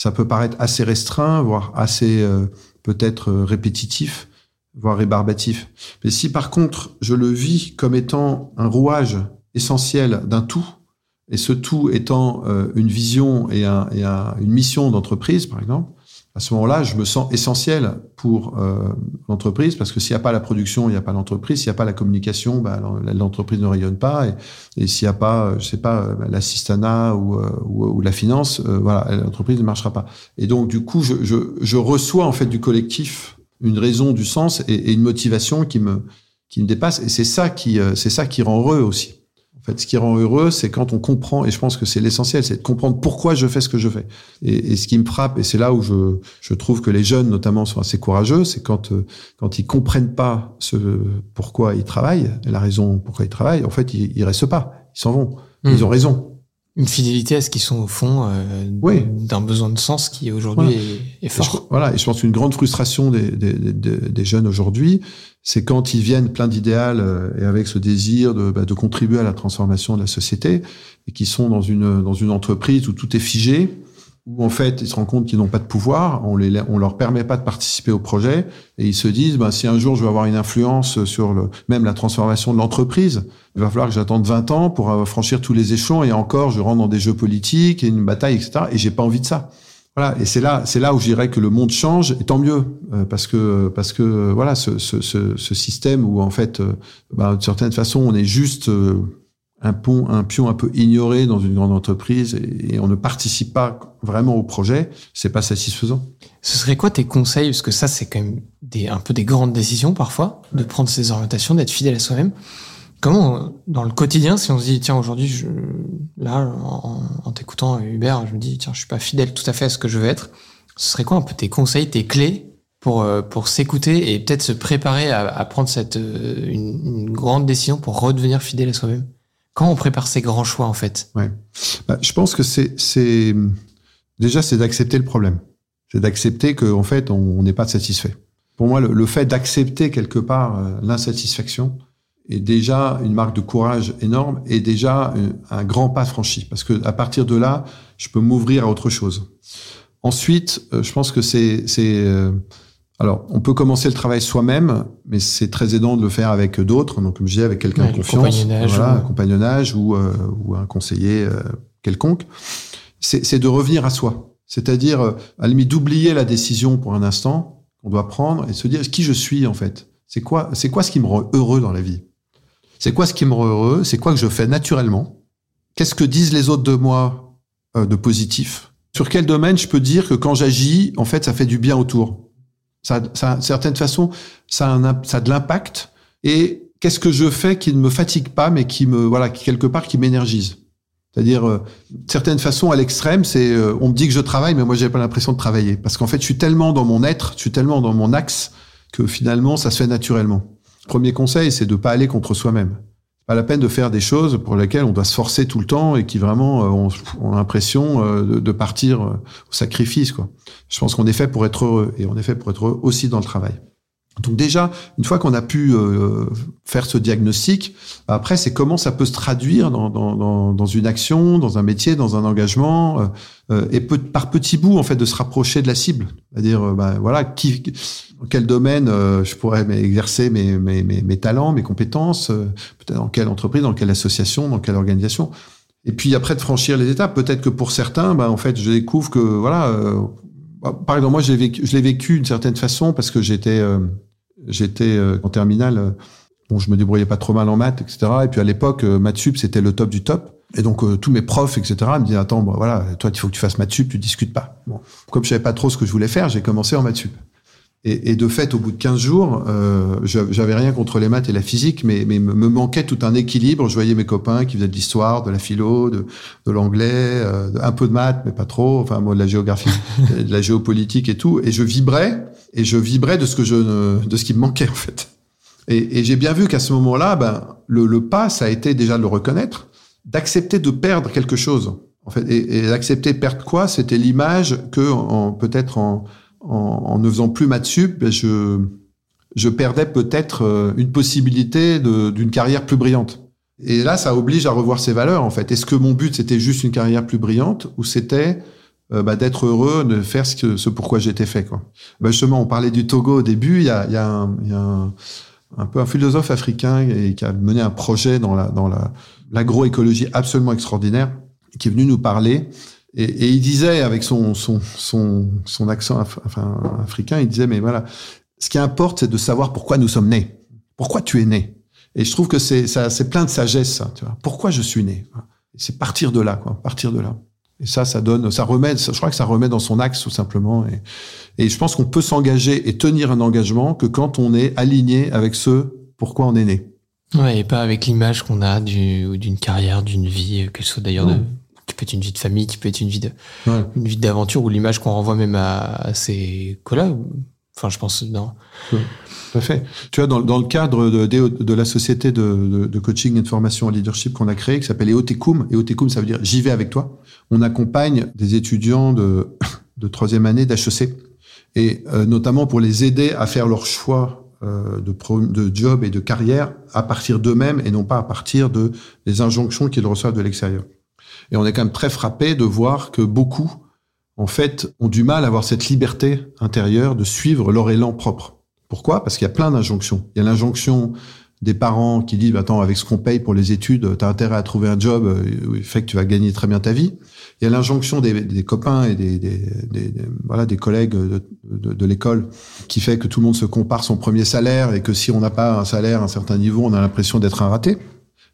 ça peut paraître assez restreint, voire assez euh, peut-être euh, répétitif, voire rébarbatif. Mais si par contre je le vis comme étant un rouage essentiel d'un tout, et ce tout étant euh, une vision et, un, et un, une mission d'entreprise, par exemple, à ce moment-là, je me sens essentiel pour euh, l'entreprise parce que s'il n'y a pas la production, il n'y a pas l'entreprise. S'il n'y a pas la communication, bah, l'entreprise ne rayonne pas. Et, s'il n'y a pas, euh, je sais pas, euh, l'assistanat ou, ou, ou, la finance, euh, voilà, l'entreprise ne marchera pas. Et donc, du coup, je, je, je, reçois en fait du collectif une raison, du sens et, et une motivation qui me qui me dépasse. Et c'est ça qui c'est ça qui rend heureux aussi. En fait, ce qui rend heureux, c'est quand on comprend, et je pense que c'est l'essentiel, c'est de comprendre pourquoi je fais ce que je fais. Et, et ce qui me frappe, et c'est là où je, je, trouve que les jeunes, notamment, sont assez courageux, c'est quand euh, quand ils comprennent pas ce pourquoi ils travaillent, la raison pourquoi ils travaillent, en fait, ils, ils restent pas, ils s'en vont. Mmh. Ils ont raison. Une fidélité à ce qu'ils sont au fond euh, oui. d'un besoin de sens qui aujourd'hui voilà. est, est, fort. Et je, voilà, et je pense qu'une grande frustration des, des, des, des jeunes aujourd'hui, c'est quand ils viennent plein d'idéal euh, et avec ce désir de, bah, de, contribuer à la transformation de la société et qui sont dans une dans une entreprise où tout est figé, où en fait ils se rendent compte qu'ils n'ont pas de pouvoir, on les on leur permet pas de participer au projet et ils se disent bah, si un jour je veux avoir une influence sur le même la transformation de l'entreprise, il va falloir que j'attende 20 ans pour euh, franchir tous les échelons et encore je rentre dans des jeux politiques et une bataille etc et j'ai pas envie de ça. Voilà, et c'est là, c'est là où je dirais que le monde change, et tant mieux, euh, parce que parce que euh, voilà, ce, ce, ce, ce, système où en fait, euh, bah, de certaine façon, on est juste euh, un pont, un pion un peu ignoré dans une grande entreprise, et, et on ne participe pas vraiment au projet, c'est pas satisfaisant. Ce serait quoi tes conseils, parce que ça, c'est quand même des, un peu des grandes décisions parfois, de prendre ces orientations, d'être fidèle à soi-même. Comment, dans le quotidien, si on se dit, tiens, aujourd'hui, je, là, en, en t'écoutant, Hubert, je me dis, tiens, je suis pas fidèle tout à fait à ce que je veux être, ce serait quoi un peu tes conseils, tes clés pour, euh, pour s'écouter et peut-être se préparer à, à prendre cette, euh, une, une, grande décision pour redevenir fidèle à soi-même? Comment on prépare ces grands choix, en fait? Ouais. Bah, je pense que c'est, c'est, déjà, c'est d'accepter le problème. C'est d'accepter qu'en fait, on n'est pas satisfait. Pour moi, le, le fait d'accepter quelque part euh, l'insatisfaction, est déjà une marque de courage énorme et déjà un grand pas franchi parce que à partir de là, je peux m'ouvrir à autre chose. Ensuite, euh, je pense que c'est c'est euh, alors on peut commencer le travail soi-même, mais c'est très aidant de le faire avec d'autres, donc comme je disais avec quelqu'un ouais, de confiance, compagnonnage, voilà, ou... un compagnonnage ou euh, ou un conseiller euh, quelconque. C'est de revenir à soi, c'est-à-dire à la limite d'oublier la décision pour un instant qu'on doit prendre et se dire qui je suis en fait? C'est quoi c'est quoi ce qui me rend heureux dans la vie? C'est quoi ce qui me rend heureux? C'est quoi que je fais naturellement? Qu'est-ce que disent les autres de moi euh, de positif? Sur quel domaine je peux dire que quand j'agis, en fait, ça fait du bien autour? Ça, ça, certaine ça a, un, ça a de l'impact. Et qu'est-ce que je fais qui ne me fatigue pas, mais qui me, voilà, quelque part, qui m'énergise? C'est-à-dire, euh, certaines façons à l'extrême, c'est euh, on me dit que je travaille, mais moi j'ai pas l'impression de travailler. Parce qu'en fait, je suis tellement dans mon être, je suis tellement dans mon axe que finalement, ça se fait naturellement. Premier conseil, c'est de pas aller contre soi-même. Pas la peine de faire des choses pour lesquelles on doit se forcer tout le temps et qui vraiment euh, ont, l'impression euh, de, de, partir euh, au sacrifice. Quoi. Je pense qu'on est fait pour être heureux et on est fait pour être heureux aussi dans le travail. Donc déjà, une fois qu'on a pu euh, faire ce diagnostic, après c'est comment ça peut se traduire dans, dans, dans, une action, dans un métier, dans un engagement, euh, euh et peut, par petits bouts en fait de se rapprocher de la cible. C'est-à-dire, euh, bah, voilà, qui, quel domaine euh, je pourrais exercer mes, mes, mes, mes, talents, mes compétences, peut-être dans quelle entreprise, dans quelle association, dans quelle organisation. Et puis après de franchir les étapes, peut-être que pour certains, bah, en fait, je découvre que voilà. Bah, par exemple, moi, je l'ai vécu, d'une certaine façon parce que j'étais J'étais euh, en terminale, euh, bon, je me débrouillais pas trop mal en maths, etc. Et puis à l'époque, euh, maths sup, c'était le top du top. Et donc tous mes profs, etc. me disaient attends, voilà, toi, il faut que tu fasses maths sup, tu discutes pas. Comme je savais pas trop ce que je voulais faire, j'ai commencé en maths sup. Et, et, de fait, au bout de 15 jours, euh, j'avais rien contre les maths et la physique, mais, mais me manquait tout un équilibre. Je voyais mes copains qui faisaient de l'histoire, de la philo, de, de l'anglais, euh, un peu de maths, mais pas trop. Enfin, moi, de la géographie, de la géopolitique et tout. Et je vibrais, et je vibrais de ce que je, de ce qui me manquait en fait. Et, et j'ai bien vu qu'à ce moment-là, ben, le, le pas, ça a été déjà de le reconnaître, d'accepter de perdre quelque chose. En fait, et, et d'accepter perdre quoi? C'était l'image que, peut-être en en, ne faisant plus maths sup, ben, je, perdais peut-être euh, une possibilité d'une carrière plus brillante. Et là, ça oblige à revoir ses valeurs, en fait. Est-ce que mon but, c'était juste une carrière plus brillante ou c'était euh, bah, d'être heureux, de faire ce, que, ce pourquoi j'étais fait quoi? Bah, justement, on parlait du Togo au début. Il y a, un, peu un philosophe africain qui a mené un projet dans la dans la l'agroécologie absolument extraordinaire, qui est venu nous parler et, et, il disait, avec son, son, son, son accent enfin, africain, il disait, mais voilà, ce qui importe, c'est de savoir pourquoi nous sommes nés. Pourquoi tu es né? Et je trouve que c'est ça, c'est plein de sagesse, ça, tu vois. Pourquoi je suis né? C'est partir de là, quoi, partir de là. Et ça, ça donne, ça remet, je crois que ça remet dans son axe, tout simplement. Et, et je pense qu'on peut s'engager et tenir un engagement que quand on est aligné avec ce pourquoi on est né. Ouais, et pas avec l'image qu'on a d'une carrière, d'une vie, qu'elle soit d'ailleurs de qui peut être une vie de famille, qui peut être une vie de, ouais. une vie d'aventure ou l'image qu'on renvoie même à, à ses collègues. Enfin, je pense, non. Ouais. Tout à fait. Tu vois, dans, dans le cadre de, de, de la société de, de, de, coaching et de formation en leadership qu'on a créé, qui s'appelle EOTECUM, EOTECUM, ça veut dire j'y vais avec toi. On accompagne des étudiants de, de troisième année d'HEC. Et euh, notamment pour les aider à faire leur choix euh, de, pro, de job et de carrière à partir d'eux-mêmes et non pas à partir de des injonctions qu'ils reçoivent de l'extérieur. Et on est quand même très frappé de voir que beaucoup, en fait, ont du mal à avoir cette liberté intérieure de suivre leur élan propre. Pourquoi? Parce qu'il y a plein d'injonctions. Il y a l'injonction des parents qui disent, attends, avec ce qu'on paye pour les études, tu as intérêt à trouver un job, euh, fait que tu vas gagner très bien ta vie. Il y a l'injonction des, des, copains et des, des, des, voilà, des collègues de, de, de l'école qui fait que tout le monde se compare son premier salaire et que si on n'a pas un salaire à un certain niveau, on a l'impression d'être un raté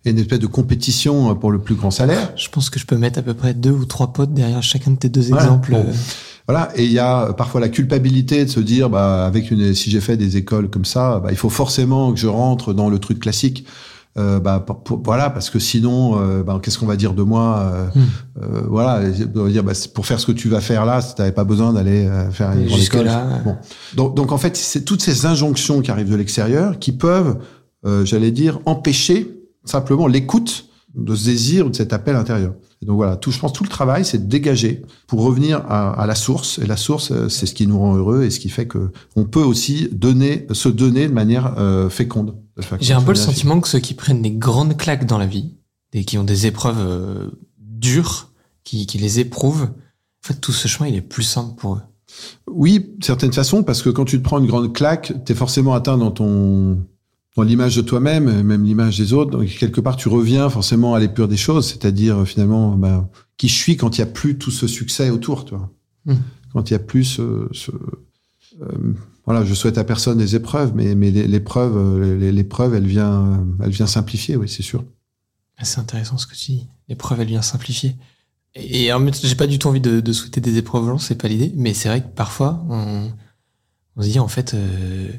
et une espèce de compétition pour le plus grand salaire. Je pense que je peux mettre à peu près deux ou trois potes derrière chacun de tes deux voilà. exemples. Bon. Voilà, et il y a parfois la culpabilité de se dire, bah, avec une, si j'ai fait des écoles comme ça, bah, il faut forcément que je rentre dans le truc classique. Euh, bah, pour, pour, voilà, parce que sinon, euh, bah, qu'est-ce qu'on va dire de moi euh, hmm. euh, Voilà, dire, bah, pour faire ce que tu vas faire là, tu n'avais pas besoin d'aller euh, faire une grande école. Là, bon. donc, donc, en fait, c'est toutes ces injonctions qui arrivent de l'extérieur qui peuvent, euh, j'allais dire, empêcher simplement l'écoute de ce désir ou de cet appel intérieur. Et donc voilà, tout, je pense tout le travail, c'est de dégager pour revenir à, à, la source. Et la source, euh, c'est ce qui nous rend heureux et ce qui fait que on peut aussi donner, se donner de manière euh, féconde. J'ai un peu le sentiment que ceux qui prennent des grandes claques dans la vie et qui ont des épreuves euh, dures, qui, qui les éprouvent, en fait, tout ce chemin, il est plus simple pour eux. Oui, certaine façon, parce que quand tu te prends une grande claque, tu es forcément atteint dans ton l'image de toi-même, même l'image des autres. Donc, quelque part, tu reviens forcément à l'épure des choses, c'est-à-dire finalement bah, qui je suis quand il n'y a plus tout ce succès autour, tu vois. Mmh. Quand il n'y a plus ce, ce euh, voilà, je souhaite à personne des épreuves, mais mais l'épreuve, l'épreuve, elle vient, elle vient simplifier, oui, c'est sûr. C'est intéressant ce que tu dis. L'épreuve, elle vient simplifier. Et en fait, j'ai pas du tout envie de, de souhaiter des épreuves aux gens, c'est pas l'idée. Mais c'est vrai que parfois, on, on se dit en fait, euh,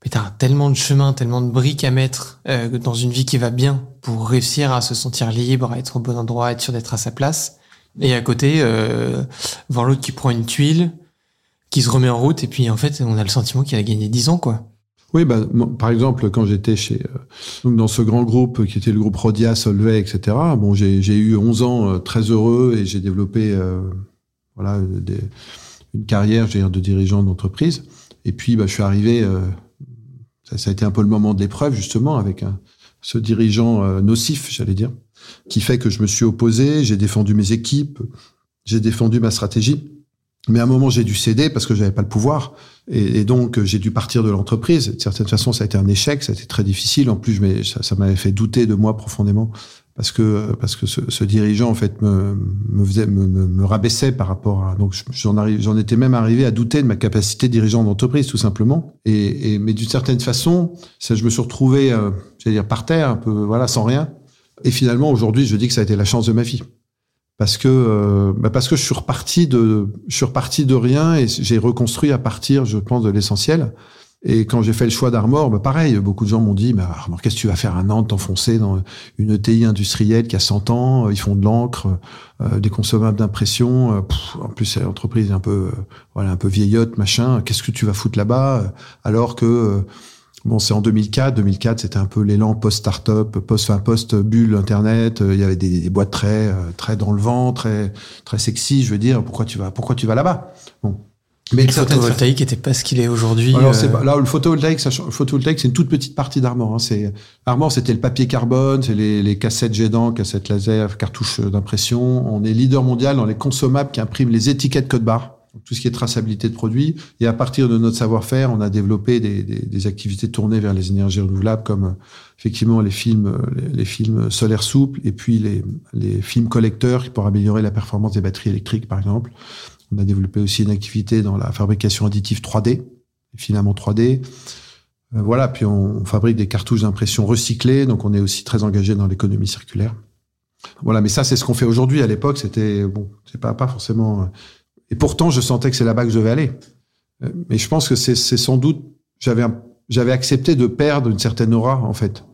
putain, tellement de chemin, tellement de briques à mettre euh, dans une vie qui va bien pour réussir à se sentir libre, à être au bon endroit, être sûr d'être à sa place. Et à côté, euh, voir l'autre qui prend une tuile, qui se remet en route, et puis en fait, on a le sentiment qu'il a gagné 10 ans, quoi. Oui, bah, par exemple, quand j'étais chez euh, donc dans ce grand groupe qui était le groupe Rodia, Solvay, etc. Bon, j'ai eu 11 ans très heureux et j'ai développé euh, voilà des, une carrière, de dirigeant d'entreprise. Et puis, bah, je suis arrivé. Ça, a été un peu le moment de l'épreuve justement avec un, ce dirigeant euh, nocif, j'allais dire, qui fait que je me suis opposé, j'ai défendu mes équipes, j'ai défendu ma stratégie. Mais à un moment, j'ai dû céder parce que j'avais pas le pouvoir. Et, donc, euh, j'ai dû partir de l'entreprise. De certaine façon, ça a été un échec, ça a été très difficile. En plus, je ça, ça m'avait fait douter de moi profondément parce que parce que ce, ce dirigeant en fait me me faisait me, me, me rabaissait par rapport à donc je- j'en arrive j'en étais même arrivé à douter de ma capacité de dirigeant d'entreprise tout simplement. Et, et mais d'une certaine façon ça je me suis retrouvé euh, j'allais dire par terre un peu voilà sans rien. Et finalement aujourd'hui je dis que ça a été la chance de ma vie. Parce que euh, bah parce que je suis reparti de je suis reparti de rien et j'ai reconstruit à partir je pense de l'essentiel et quand j'ai fait le choix d'Armor bah pareil beaucoup de gens m'ont dit bah Armor qu'est-ce que tu vas faire à Nantes t'enfoncer dans une ETI industrielle qui a 100 ans euh, ils font de l'encre euh, des consommables d'impression euh, en plus l'entreprise est un peu euh, voilà un peu vieillotte machin qu'est-ce que tu vas foutre là-bas euh, alors que Bon, c'est en 2004. 2004, c'était un peu l'élan post-startup, post, enfin, post-bulle Internet. Il y avait des, des boîtes très, très dans le vent, très, très sexy. Je veux dire, pourquoi tu vas, pourquoi tu vas là-bas? Mais le photovoltaïque était pas ce qu'il est aujourd'hui. alors euh, c'est là le photovoltaïque, ça, change- le photovoltaïque c'est une toute petite partie d'Armor. Hein. C'est Armor, c'était le papier carbone, c'est les, les cassettes Gédan, cassettes laser, cartouches d'impression. On est leader mondial dans les consommables qui impriment les étiquettes code barre, donc tout ce qui est traçabilité de produits. Et à partir de notre savoir-faire, on a développé des, des, des activités tournées vers les énergies renouvelables, comme euh, effectivement les films, les, les films solaires souples et puis les, les films collecteurs pour améliorer la performance des batteries électriques, par exemple. On a développé aussi une activité dans la fabrication additive 3D, les filaments 3D. Euh, voilà, puis on, fabrique des cartouches d'impression recyclées, donc on est aussi très engagé dans l'économie circulaire. Voilà, mais ça c'est ce qu'on fait aujourd'hui. À l'époque, c'était bon, c'est pas pas forcément. euh, Et pourtant, je sentais que c'est là-bas que je devais aller. Euh, Mais je pense que c'est sans doute j'avais j'avais accepté de perdre une certaine aura en fait.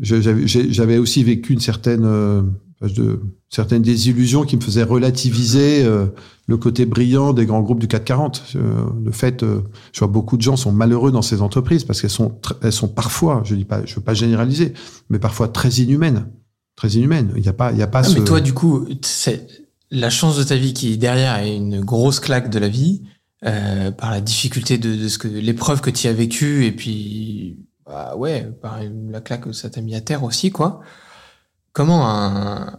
J'avais aussi vécu une certaine de certaines désillusions qui me faisaient relativiser euh, le côté brillant des grands groupes du 440. Euh, le fait, euh, je vois beaucoup de gens sont malheureux dans ces entreprises parce qu'elles sont, elles sont parfois, je dis pas, je veux pas généraliser, mais parfois très inhumaines, très inhumaines. Il n'y a pas, il y a pas Ah, ce. mais toi, du coup, c'est la chance de ta vie qui derrière est une grosse claque de la vie euh, par la difficulté de, de ce que l'épreuve que tu as vécue et puis bah ouais par la claque que ça t'a mis à terre aussi quoi. Comment un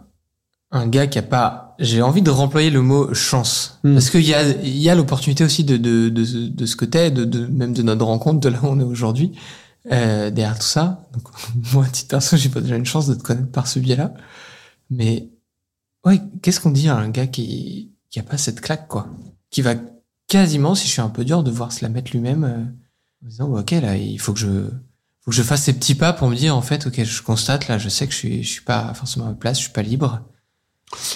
un gars qui a pas j'ai envie de remployer le mot chance Hmm. parce qu'il y a il y a l'opportunité aussi de de, de de ce t'es de, de même de notre rencontre de là où on est aujourd'hui euh, derrière tout ça. Donc, moi, à titre perso, j'ai pas déjà une chance de te connaître par ce biais-là. Mais, ouais, qu'est-ce qu'on dit à un gars qui, qui a pas cette claque, quoi? Qui va quasiment, si je suis un peu dur, devoir se la mettre lui-même, euh, en disant, ok, là, il faut que je, faut que je fasse ces petits pas pour me dire, en fait, ok, je constate, là, je sais que je suis, je suis pas forcément à ma place, je suis pas libre.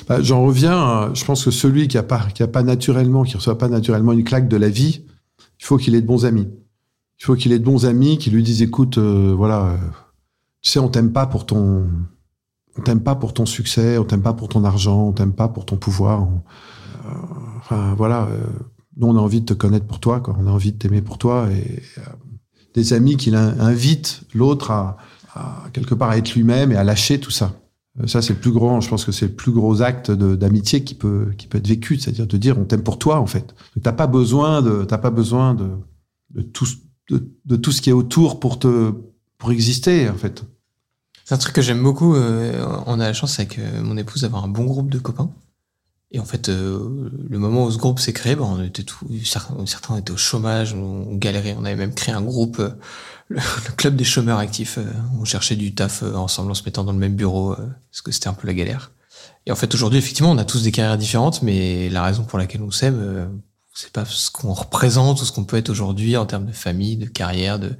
Bah, J'en reviens. je pense que celui qui a pas, qui a pas naturellement, qui reçoit pas naturellement une claque de la vie, il faut qu'il ait de bons amis. Il faut qu'il ait de bons amis qui lui disent, écoute, euh, voilà, euh, tu sais, on t'aime pas pour ton, on t'aime pas pour ton succès, on t'aime pas pour ton argent, on t'aime pas pour ton pouvoir. on- euh, enfin, voilà. euh, nous, on a envie de te connaître pour toi, quoi. On a envie de t'aimer pour toi et euh, des amis qui invitent l'autre à, quelque part à être lui-même et à lâcher tout ça. Euh, Ça, c'est le plus grand, je pense que c'est le plus gros acte d'amitié qui peut, qui peut être vécu, c'est-à-dire de dire on t'aime pour toi, en fait. T'as pas besoin de, t'as pas besoin de, tout, de, de tout ce qui est autour pour te, pour exister, en fait. C'est un truc que j'aime beaucoup. euh, on a la chance avec euh, mon épouse d'avoir un bon groupe de copains. Et en fait, euh, le moment où ce groupe s'est créé, ben, on était tout, certains, étaient au chômage, on galérait. On avait même créé un groupe, euh, le, club des chômeurs actifs. euh, on cherchait du taf euh, ensemble en se mettant dans le même bureau, parce que c'était un peu la galère. Et en fait, aujourd'hui, effectivement, on a tous des carrières différentes, mais la raison pour laquelle on s'aime, c'est pas ce qu'on représente ou ce qu'on peut être aujourd'hui en termes de famille, de carrière, de,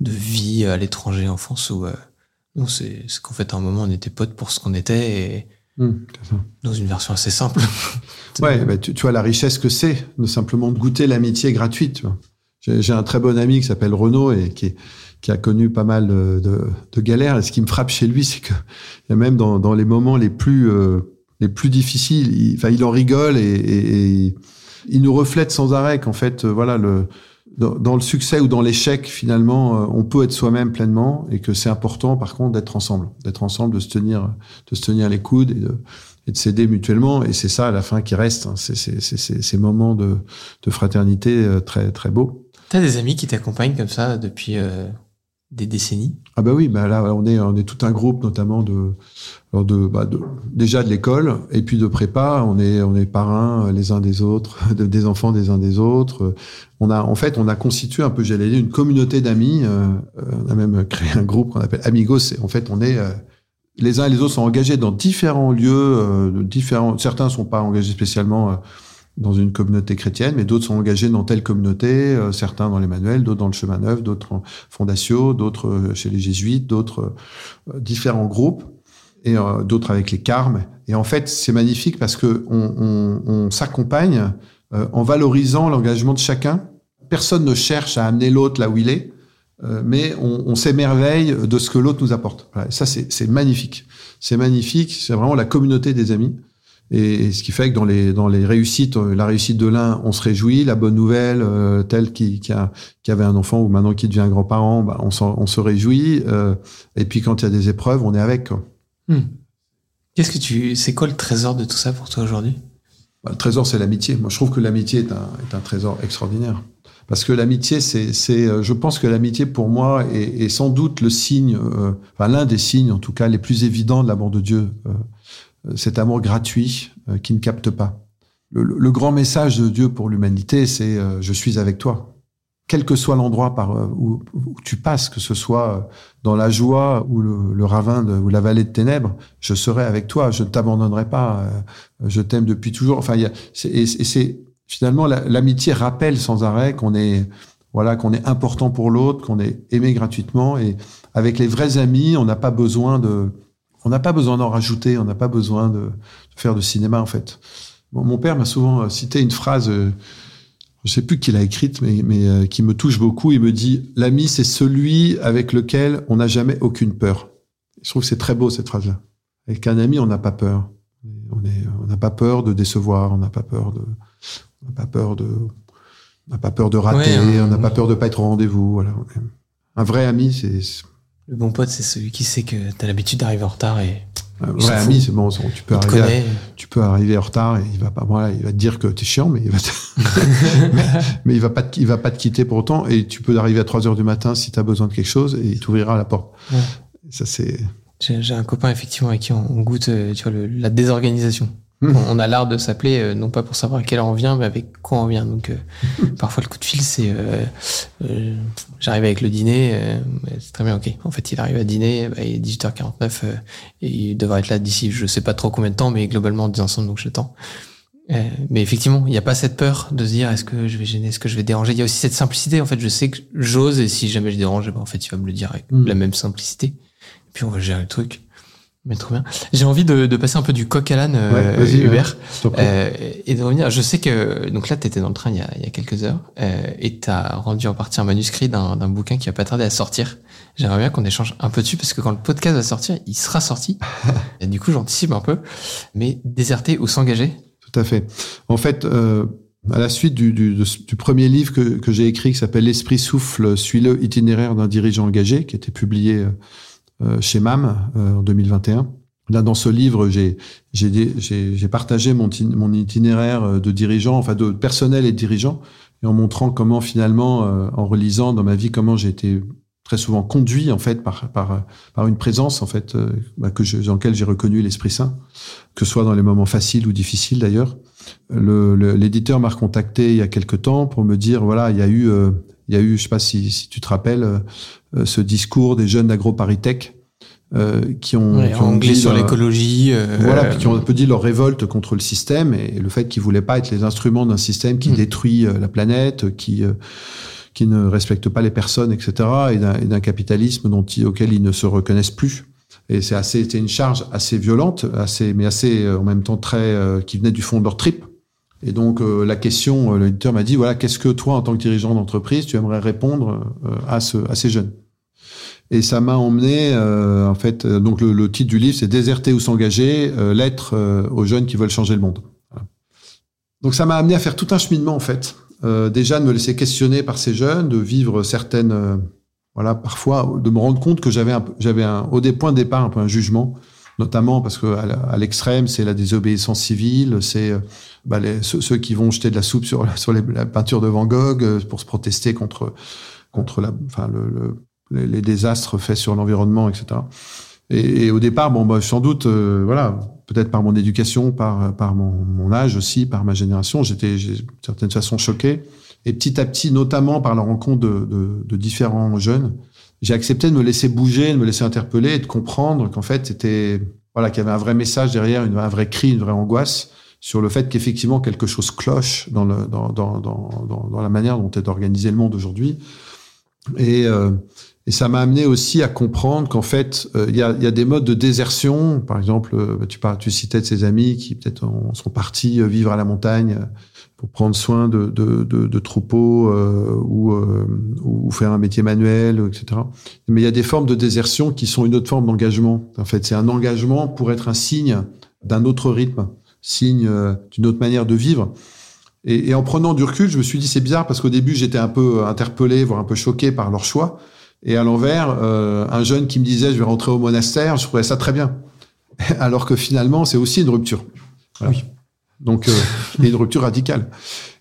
de vie à l'étranger, en France, euh, non, c'est qu'en fait, à un moment, on était potes pour ce qu'on était et, Ça. Dans une version assez simple. Ouais, bah, tu, tu vois la richesse que c'est de simplement goûter l'amitié gratuite. J'ai un très bon ami qui s'appelle Renaud et qui, est- qui a connu pas mal de, de, de galères. Et ce qui me frappe chez lui, c'est que même dans, dans les moments les plus euh, les plus difficiles, il, en rigole et, et- et il nous reflète sans arrêt qu'en fait, euh, voilà, le, dans, le succès ou dans l'échec, finalement, euh, on peut être soi-même pleinement et que c'est important, par contre, d'être ensemble, d'être ensemble, de se tenir, de se tenir les coudes et de, et de s'aider mutuellement. Et c'est ça, à la fin, qui reste. hein. C'est- ces moments de, de fraternité euh, très, très beaux. T'as des amis qui t'accompagnent comme ça depuis euh, des décennies? Ah bah oui, bah là on est on est tout un groupe notamment de de, bah de déjà de l'école et puis de prépa. On est on est parrains euh, les uns des autres, de- des enfants des uns des autres. On a en fait on a constitué un peu j'allais dire une communauté d'amis. euh, euh, on a même créé un groupe qu'on appelle Amigos. En fait on est les uns et les autres sont engagés dans différents lieux, euh, différents. Certains sont pas engagés spécialement. Dans une communauté chrétienne, mais d'autres sont engagés dans telle communauté, euh, certains dans les manuels, d'autres dans le chemin neuf, d'autres en fondatio, d'autres euh, chez les jésuites, d'autres euh, différents groupes, et euh, d'autres avec les carmes. Et en fait, c'est magnifique parce que on, on, on s'accompagne euh, en valorisant l'engagement de chacun. Personne ne cherche à amener l'autre là où il est, euh, mais on, on s'émerveille de ce que l'autre nous apporte. Voilà, ça, c'est magnifique. C'est magnifique. C'est vraiment la communauté des amis. Et, et ce qui fait que dans les dans les réussites, euh, la réussite de l'un, on se réjouit. La bonne nouvelle, euh, tel qui, qui, a, qui avait un enfant ou maintenant qui devient grand-parent, bah, on, on se réjouit. euh, et puis quand il y a des épreuves, on est avec. Hmm. Qu'est-ce que tu, c'est quoi le trésor de tout ça pour toi aujourd'hui? Bah, le trésor, c'est l'amitié. Moi, je trouve que l'amitié est un, est un trésor extraordinaire. Parce que l'amitié, c'est, c'est, euh, je pense que l'amitié, pour moi, est, est sans doute le signe, euh, enfin l'un des signes, en tout cas, les plus évidents de l'amour de Dieu. Euh, cet amour gratuit euh, qui ne capte pas. Le, grand message de Dieu pour l'humanité, c'est euh, je suis avec toi. Quel que soit l'endroit par où, tu passes, que ce soit dans la joie ou le, ravin ou la vallée de ténèbres, je serai avec toi. Je ne t'abandonnerai pas. je t'aime depuis toujours. Enfin, y a, et, c'est finalement la- l'amitié rappelle sans arrêt qu'on est voilà qu'on est important pour l'autre, qu'on est aimé gratuitement. Et avec les vrais amis, on n'a pas besoin de on n'a pas besoin d'en rajouter, on n'a pas besoin de, de faire de cinéma en fait. Bon, mon père m'a souvent euh, cité une phrase, euh, je sais plus qui l'a écrite, mais, mais euh, qui me touche beaucoup. Il me dit l'ami c'est celui avec lequel on n'a jamais aucune peur. Je trouve que c'est très beau cette phrase-là. Avec un ami, on n'a pas peur. On n'a pas peur de décevoir, on n'a pas peur de, on n'a pas peur de, on n'a pas peur de rater, Ouais, on n'a pas peur de pas être au rendez-vous. Voilà. Un vrai ami, c'est Le bon pote, c'est celui qui sait que t'as l'habitude d'arriver en retard et fout. ami, c'est bon, tu peux il arriver. à- tu peux arriver en retard et il va pas voilà, il va te dire que t'es chiant mais il va te- mais, mais il va pas te, il va pas te quitter pour autant et tu peux arriver à 3 heures du matin si tu as besoin de quelque chose et il t'ouvrira la porte. Ouais. Ça c'est J'ai un copain effectivement avec qui on, on goûte, euh, tu vois, le- la désorganisation. Mhm. On, a l'art de s'appeler, euh, non pas pour savoir à quelle heure on vient, mais avec quoi on vient. Donc, euh, parfois le coup de fil, c'est, euh, euh, j'arrive avec le dîner, euh, c'est très bien, ok. En fait, il arrive à dîner, bah, il est 18h49 euh, et il devrait être là d'ici, je sais pas trop combien de temps, mais globalement on est ensemble, donc je. Euh, mais effectivement, il n'y a pas cette peur de se dire est-ce que je vais gêner, est-ce que je vais déranger? Il y a aussi cette simplicité. En fait, je sais que j'ose et si jamais je dérange, bah, en fait, il va me le dire avec Mm. la même simplicité. Et puis on va gérer le truc. Mais trop bien. J'ai envie de, de passer un peu du coq à l'âne, euh, Ouais, vas-y, Hubert, euh, et de revenir. Je sais que donc là, tu étais dans le train il y a, il y a quelques heures euh, et tu as rendu en partie un manuscrit d'un bouquin qui va pas tarder à sortir. J'aimerais bien qu'on échange un peu dessus parce que quand le podcast va sortir, il sera sorti. et du coup, j'anticipe un peu. Mais déserter ou s'engager Tout à fait. En fait, euh, à la suite du, du, du premier livre que, que j'ai écrit qui s'appelle L'esprit souffle, suis-le itinéraire d'un dirigeant engagé, qui a été publié euh, chez MAM euh, en 2021. Là, dans ce livre, j'ai partagé mon, mon itinéraire euh, de dirigeant, enfin de personnel et de dirigeant, et en montrant comment finalement, euh, en relisant dans ma vie, comment j'ai été très souvent conduit en fait par par par une présence en fait euh, bah, que je, dans laquelle j'ai reconnu l'Esprit Saint, que ce soit dans les moments faciles ou difficiles d'ailleurs. Le- le- L'éditeur m'a recontacté il y a quelque temps pour me dire voilà il y a eu euh, il y a eu je sais pas si, si tu te rappelles euh, euh, ce discours des jeunes d'AgroParisTech euh, qui ont, Ouais, qui ont Anglais dit sur l'écologie. euh, voilà, puis qui ont un peu dit leur révolte contre le système et le fait qu'ils voulaient pas être les instruments d'un système qui Mm. détruit euh, la planète, qui euh, qui ne respecte pas les personnes, etc. et d'un capitalisme dont ils- auquel ils ne se reconnaissent plus. Et c'est assez, c'était une charge assez violente, assez, mais assez euh, en même temps très, euh, qui venait du fond de leur trip. Et donc euh, la question, euh, l'éditeur m'a dit voilà, qu'est-ce que toi, en tant que dirigeant d'entreprise, tu aimerais répondre euh, à, ce, à ces jeunes? Et ça m'a emmené, euh, en fait, euh, donc le, titre du livre, c'est Déserter ou s'engager, euh, lettre euh, aux jeunes qui veulent changer le monde. Donc ça m'a amené à faire tout un cheminement, en fait. Déjà de me laisser questionner par ces jeunes, de vivre certaines, voilà, parfois de me rendre compte que j'avais, j'avais au point de départ un peu un jugement, notamment parce que à, l'extrême, c'est la désobéissance civile, c'est bah, ceux, qui vont jeter de la soupe sur, la peinture de Van Gogh pour se protester contre, contre la, enfin, le- les, les désastres faits sur l'environnement, etc. Et, et au départ, bon, bah, sans doute, euh, voilà, peut-être par mon éducation, par, par mon, mon âge aussi, par ma génération, j'étais d'une certaine façon choqué. Et petit à petit, notamment par la rencontre de, de, de différents jeunes, j'ai accepté de me laisser bouger, de me laisser interpeller et de comprendre qu'en fait, c'était voilà, qu'il y avait un vrai message derrière, une, un vrai cri, une vraie angoisse sur le fait qu'effectivement quelque chose cloche dans, le, dans, dans, dans, dans la manière dont est organisé le monde aujourd'hui. Et, euh, et ça m'a amené aussi à comprendre qu'en fait, euh, il y, a, y a des modes de désertion. Par exemple, euh, tu, par, tu citais de ces amis qui peut-être ont- sont partis euh, vivre à la montagne pour prendre soin de, de, de, de troupeaux euh, ou, euh, ou faire un métier manuel, etc. Mais il y a des formes de désertion qui sont une autre forme d'engagement. En fait, c'est un engagement pour être un signe d'un autre rythme, signe d'une autre manière de vivre. Et, et en prenant du recul, je me suis dit c'est bizarre parce qu'au début j'étais un peu interpellé, voire un peu choqué par leur choix. Et à l'envers, euh, un jeune qui me disait je vais rentrer au monastère, je trouvais ça très bien. Alors que finalement c'est aussi une rupture. Voilà. Oui. Donc euh, et une rupture radicale.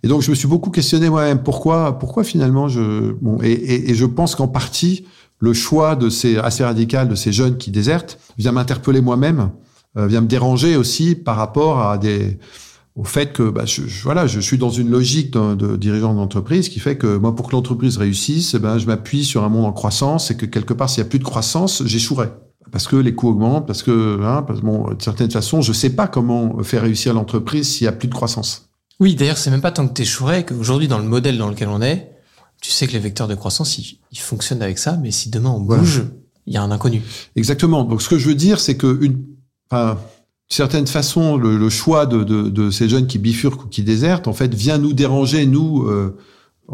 Et donc je me suis beaucoup questionné moi-même pourquoi pourquoi finalement je bon et, et, et je pense qu'en partie le choix de ces assez radical de ces jeunes qui désertent vient m'interpeller moi-même, euh, vient me déranger aussi par rapport à des au fait que bah, je, je- voilà, je suis dans une logique de, dirigeant d'entreprise qui fait que moi, pour que l'entreprise réussisse, eh ben, je m'appuie sur un monde en croissance et que quelque part, s'il n'y a plus de croissance, j'échouerai. Parce que les coûts augmentent, parce que, hein, parce que bon, de certaines façons, je sais pas comment faire réussir l'entreprise s'il y a plus de croissance. Oui, d'ailleurs, c'est même pas tant que t'échouerais qu'aujourd'hui, dans le modèle dans lequel on est, tu sais que les vecteurs de croissance, ils, ils fonctionnent avec ça, mais si demain on Voilà. bouge, il y a un inconnu. Exactement. Donc, ce que je veux dire, c'est que une, enfin, certaine façon, le, le choix de, de, de ces jeunes qui bifurquent ou qui désertent, en fait, vient nous déranger, nous, euh,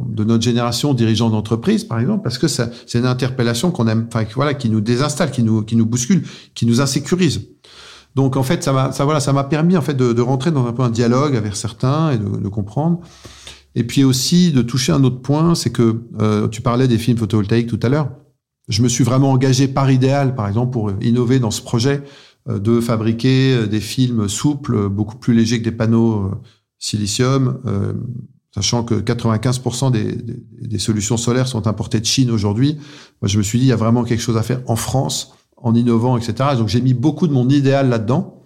de notre génération, dirigeants d'entreprise, par exemple, parce que c'est une interpellation qu'on aime, enfin, voilà, qui nous désinstalle, qui nous, qui nous bouscule, qui nous insécurise. Donc, en fait, ça m'a, ça, voilà, ça m'a permis, en fait, de, de rentrer dans un peu un dialogue avec certains et de, de comprendre. Et puis aussi de toucher un autre point, c'est que euh, tu parlais des films photovoltaïques tout à l'heure. Je me suis vraiment engagé par idéal, par exemple, pour innover dans ce projet de fabriquer euh, des films souples, euh, beaucoup plus légers que des panneaux euh, silicium, euh, sachant que 95% des, des, des solutions solaires sont importées de Chine aujourd'hui. Moi, je me suis dit, il y a vraiment quelque chose à faire en France, en innovant, etc. Donc, j'ai mis beaucoup de mon idéal là-dedans.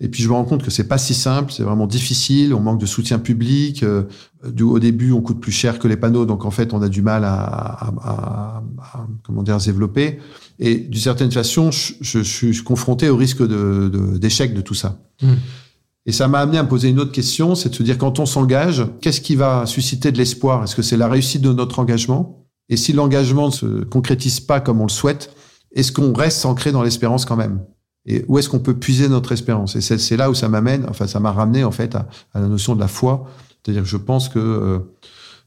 Et puis je me rends compte que c'est pas si simple, c'est vraiment difficile. On manque de soutien public. Euh, du, au début, on coûte plus cher que les panneaux, donc en fait, on a du mal à, à, à, à comment dire, à se développer. Et d'une certaine façon, je, je, suis confronté au risque de, de, d'échec de tout ça. Mm. Et ça m'a amené à me poser une autre question, c'est de se dire quand on s'engage, qu'est-ce qui va susciter de l'espoir? Est-ce que c'est la réussite de notre engagement? Et si l'engagement ne se concrétise pas comme on le souhaite, est-ce qu'on reste ancré dans l'espérance quand même? Et où est-ce qu'on peut puiser notre espérance? Et c'est, là où ça m'amène, enfin ça m'a ramené en fait à, la notion de la foi. C'est-à-dire que je pense que euh,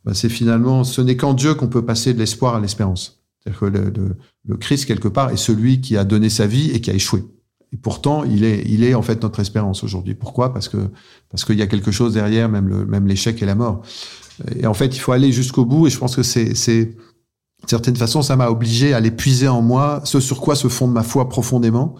bah, c'est finalement, ce n'est qu'en Dieu qu'on peut passer de l'espoir à l'espérance. C'est-à-dire que le, le, le, Christ quelque part est celui qui a donné sa vie et qui a échoué. Et pourtant, il est, il est en fait notre espérance aujourd'hui. Pourquoi? Parce que parce qu'il y a quelque chose derrière, même le, même l'échec et la mort. Et en fait, il faut aller jusqu'au bout. Et je pense que c'est, c'est certaine façon, ça m'a obligé à aller puiser en moi ce sur quoi se fonde ma foi profondément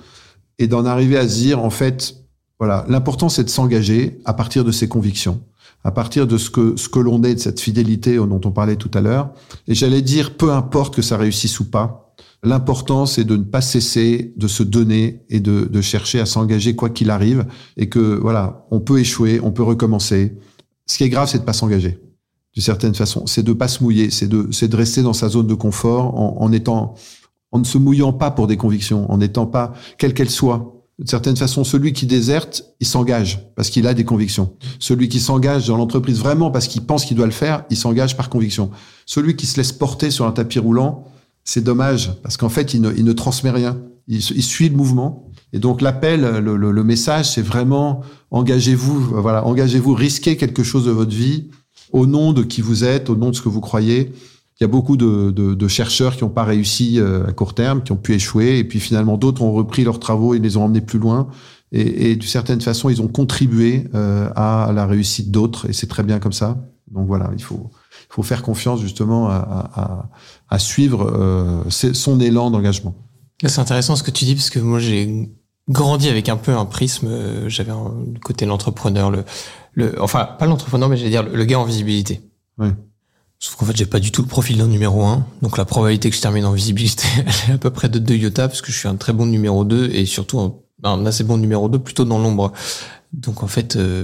et d'en arriver à se dire, en fait, voilà, l'important c'est de s'engager à partir de ses convictions, à partir de ce que, ce que l'on est, de cette fidélité dont on parlait tout à l'heure. Et j'allais dire, peu importe que ça réussisse ou pas, l'important c'est de ne pas cesser de se donner et de, de chercher à s'engager quoi qu'il arrive et que, voilà, on peut échouer, on peut recommencer. Ce qui est grave, c'est de pas s'engager. D'une certaine façon, c'est de pas se mouiller, c'est de, c'est de rester dans sa zone de confort en, en étant, en ne se mouillant pas pour des convictions, en n'étant pas, quelle qu'elle soit. De certaine façon, celui qui déserte, il s'engage parce qu'il a des convictions. Celui qui s'engage dans l'entreprise vraiment parce qu'il pense qu'il doit le faire, il s'engage par conviction. Celui qui se laisse porter sur un tapis roulant, c'est dommage parce qu'en fait, il ne, il ne transmet rien. il, il suit le mouvement. Et donc l'appel, le, le, le message, c'est vraiment engagez-vous, voilà, engagez-vous, risquez quelque chose de votre vie au nom de qui vous êtes, au nom de ce que vous croyez. Il y a beaucoup de, de, de chercheurs qui n'ont pas réussi euh, à court terme, qui ont pu échouer, et puis finalement d'autres ont repris leurs travaux et les ont emmenés plus loin. Et, et d'une certaine façon, ils ont contribué euh, à la réussite d'autres, et c'est très bien comme ça. Donc voilà, il faut, il faut faire confiance justement à, à, à suivre euh, son élan d'engagement. C'est intéressant ce que tu dis parce que moi j'ai grandi avec un peu un prisme. euh, J'avais le côté l'entrepreneur, le, le, enfin pas l'entrepreneur, mais j'allais dire le, le gars en visibilité. Ouais. Sauf qu'en fait j'ai pas du tout le profil d'un numéro 1 donc la probabilité que je termine en visibilité est à peu près de 2 iota parce que je suis un très bon numéro 2 et surtout un, assez bon numéro 2 plutôt dans l'ombre. Donc en fait, euh,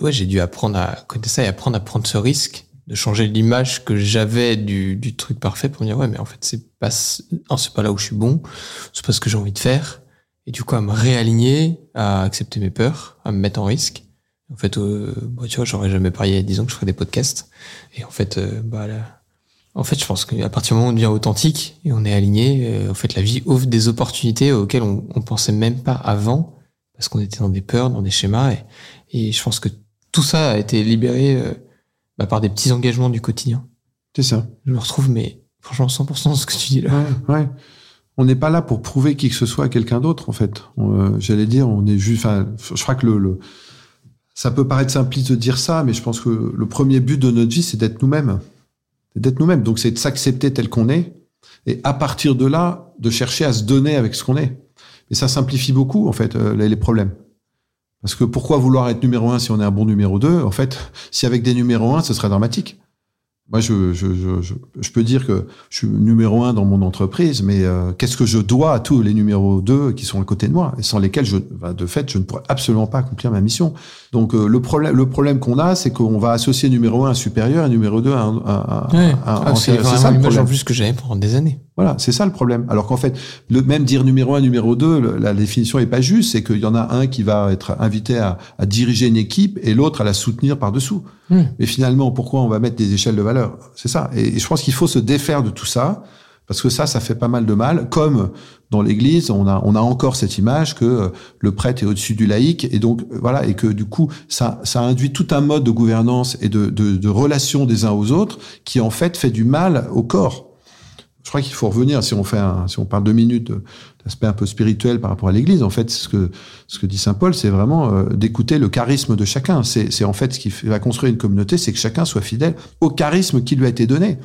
ouais, j'ai dû apprendre à connaître ça et apprendre à prendre ce risque de changer l'image que j'avais du, du truc parfait pour me dire ouais mais en fait c'est pas c'est pas là où je suis bon, c'est pas ce que j'ai envie de faire et du coup à me réaligner, à accepter mes peurs, à me mettre en risque. En fait, euh, bah, tu vois, j'aurais jamais parié il y a 10 ans que je ferais des podcasts. Et en fait, euh, bah là, en fait, je pense qu'à partir du moment où on devient authentique et on est aligné, euh, en fait, la vie offre des opportunités auxquelles on, on pensait même pas avant parce qu'on était dans des peurs, dans des schémas. Et, et je pense que tout ça a été libéré euh, bah, par des petits engagements du quotidien. C'est ça. Je me retrouve, mais franchement, 100% dans ce que tu dis là. Ouais, ouais. On n'est pas là pour prouver qui que ce soit à quelqu'un d'autre, en fait. Euh, J'allais dire, on est juste. Enfin, je crois que le, le- ça peut paraître simpliste de dire ça, mais je pense que le premier but de notre vie, c'est d'être nous-mêmes. C'est d'être nous-mêmes. Donc, c'est de s'accepter tel qu'on est, et à partir de là, de chercher à se donner avec ce qu'on est. Et ça simplifie beaucoup, en fait, euh, les problèmes. Parce que pourquoi vouloir être numéro un si on est un bon numéro 2 En fait, si avec des numéros 1, ce serait dramatique. Moi, je, je, je, je, je peux dire que je suis numéro un dans mon entreprise, mais euh, qu'est-ce que je dois à tous les numéros 2 qui sont à côté de moi et sans lesquels, je, bah, de fait, je ne pourrais absolument pas accomplir ma mission. Donc, euh, le problème, le problème qu'on a, c'est qu'on va associer numéro 1 à supérieur et numéro 2 à, un- à, à- Ouais. à- à Ah, c'est vraiment l'image en plus que j'avais pendant des années. Voilà, c'est ça le problème. Alors qu'en fait, le même dire numéro un, numéro deux, le- la définition est pas juste. C'est qu'il y en a un qui va être invité à, à diriger une équipe et l'autre à la soutenir par dessous. Hmm. Mais finalement, pourquoi on va mettre des échelles de valeur? C'est ça. Et, et je pense qu'il faut se défaire de tout ça parce que ça, ça fait pas mal de mal. Comme dans l'Église, on a, on a encore cette image que euh, le prêtre est au-dessus du laïc et donc euh, voilà et que du coup, ça, ça induit tout un mode de gouvernance et de, de, de relation des uns aux autres qui en fait fait du mal au corps. Je crois qu'il faut revenir, si on fait un, si on parle deux minutes d'aspect un peu spirituel par rapport à l'Église, en fait, ce que, ce que dit Saint Paul, c'est vraiment euh, d'écouter le charisme de chacun. C'est, en fait ce qui va construire une communauté, c'est que chacun soit fidèle au charisme qui lui a été donné.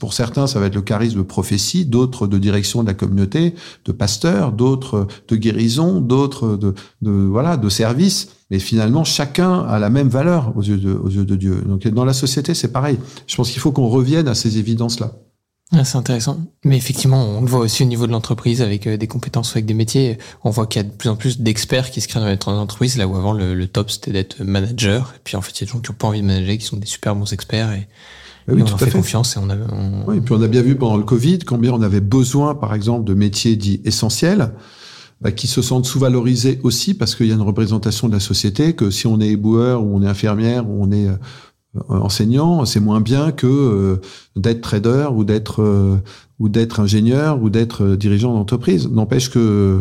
Pour certains, ça va être le charisme de prophétie, d'autres de direction de la communauté, de pasteur, d'autres de guérison, d'autres de, de, voilà, de service. Mais finalement, chacun a la même valeur aux yeux de, aux yeux de Dieu. Donc, dans la société, c'est pareil. Je pense qu'il faut qu'on revienne à ces évidences-là. Ah, c'est intéressant. Mais effectivement, on le voit aussi au niveau de l'entreprise avec euh, des compétences ou avec des métiers. On voit qu'il y a de plus en plus d'experts qui se créent dans les entreprises, là où avant le, le top c'était d'être manager. Et puis en fait, il y a des gens qui n'ont pas envie de manager, qui sont des super bons experts et, Ah oui, et on tout leur fait. confiance et on a. on- Oui, et puis on a bien vu pendant le Covid combien on avait besoin, par exemple, de métiers dits essentiels, bah, qui se sentent sous-valorisés aussi parce qu'il y a une représentation de la société que si on est éboueur ou on est infirmière ou on est euh, enseignant, c'est moins bien que euh, d'être trader ou d'être euh, ou d'être ingénieur ou d'être euh, dirigeant d'entreprise. N'empêche que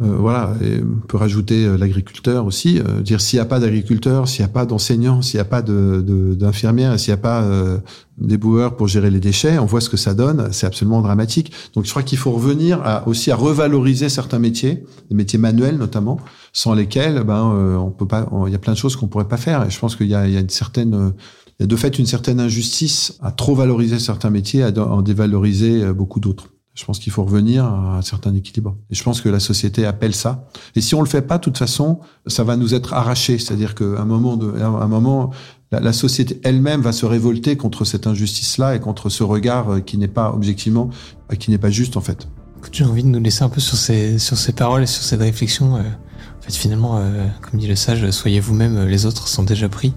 euh, voilà, et on peut rajouter euh, l'agriculteur aussi. dire s'il n'y a pas d'agriculteur, s'il n'y a pas d'enseignant, s'il n'y a pas de, de- d'infirmière, s'il n'y a pas euh, d'éboueur pour gérer les déchets, on voit ce que ça donne. C'est absolument dramatique. Donc je crois qu'il faut revenir à, aussi à revaloriser certains métiers, les métiers manuels notamment, sans lesquels ben euh, on peut pas. Il y a plein de choses qu'on pourrait pas faire. Et je pense qu'il y y a une certaine euh, il y a de fait une certaine injustice à trop valoriser certains métiers, à en dévaloriser euh, beaucoup d'autres. Je pense qu'il faut revenir à un certain équilibre. Et je pense que la société appelle ça. Et si on le fait pas, de toute façon, ça va nous être arraché. C'est-à-dire qu'à un moment, un moment, la, société elle-même va se révolter contre cette injustice-là et contre ce regard qui n'est pas objectivement, qui n'est pas juste en fait. J'ai envie de nous laisser un peu sur ces, sur ces paroles et sur cette réflexion. En fait, finalement, euh, comme dit le sage, soyez vous-même, euh, les autres sont déjà pris.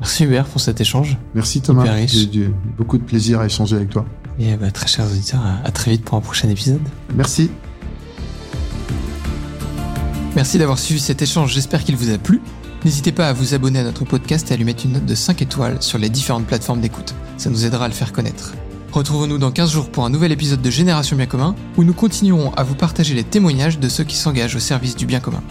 Merci Hubert pour cet échange. Merci Thomas. J'ai eu beaucoup de plaisir à échanger avec toi. Et euh, bah, très chers auditeurs, à- à très vite pour un prochain épisode. Merci. Merci d'avoir suivi cet échange, j'espère qu'il vous a plu. N'hésitez pas à vous abonner à notre podcast et à lui mettre une note de 5 étoiles sur les différentes plateformes d'écoute. Ça nous aidera à le faire connaître. Retrouvons-nous dans 15 jours pour un nouvel épisode de Génération Bien Commun, où nous continuerons à vous partager les témoignages de ceux qui s'engagent au service du bien commun.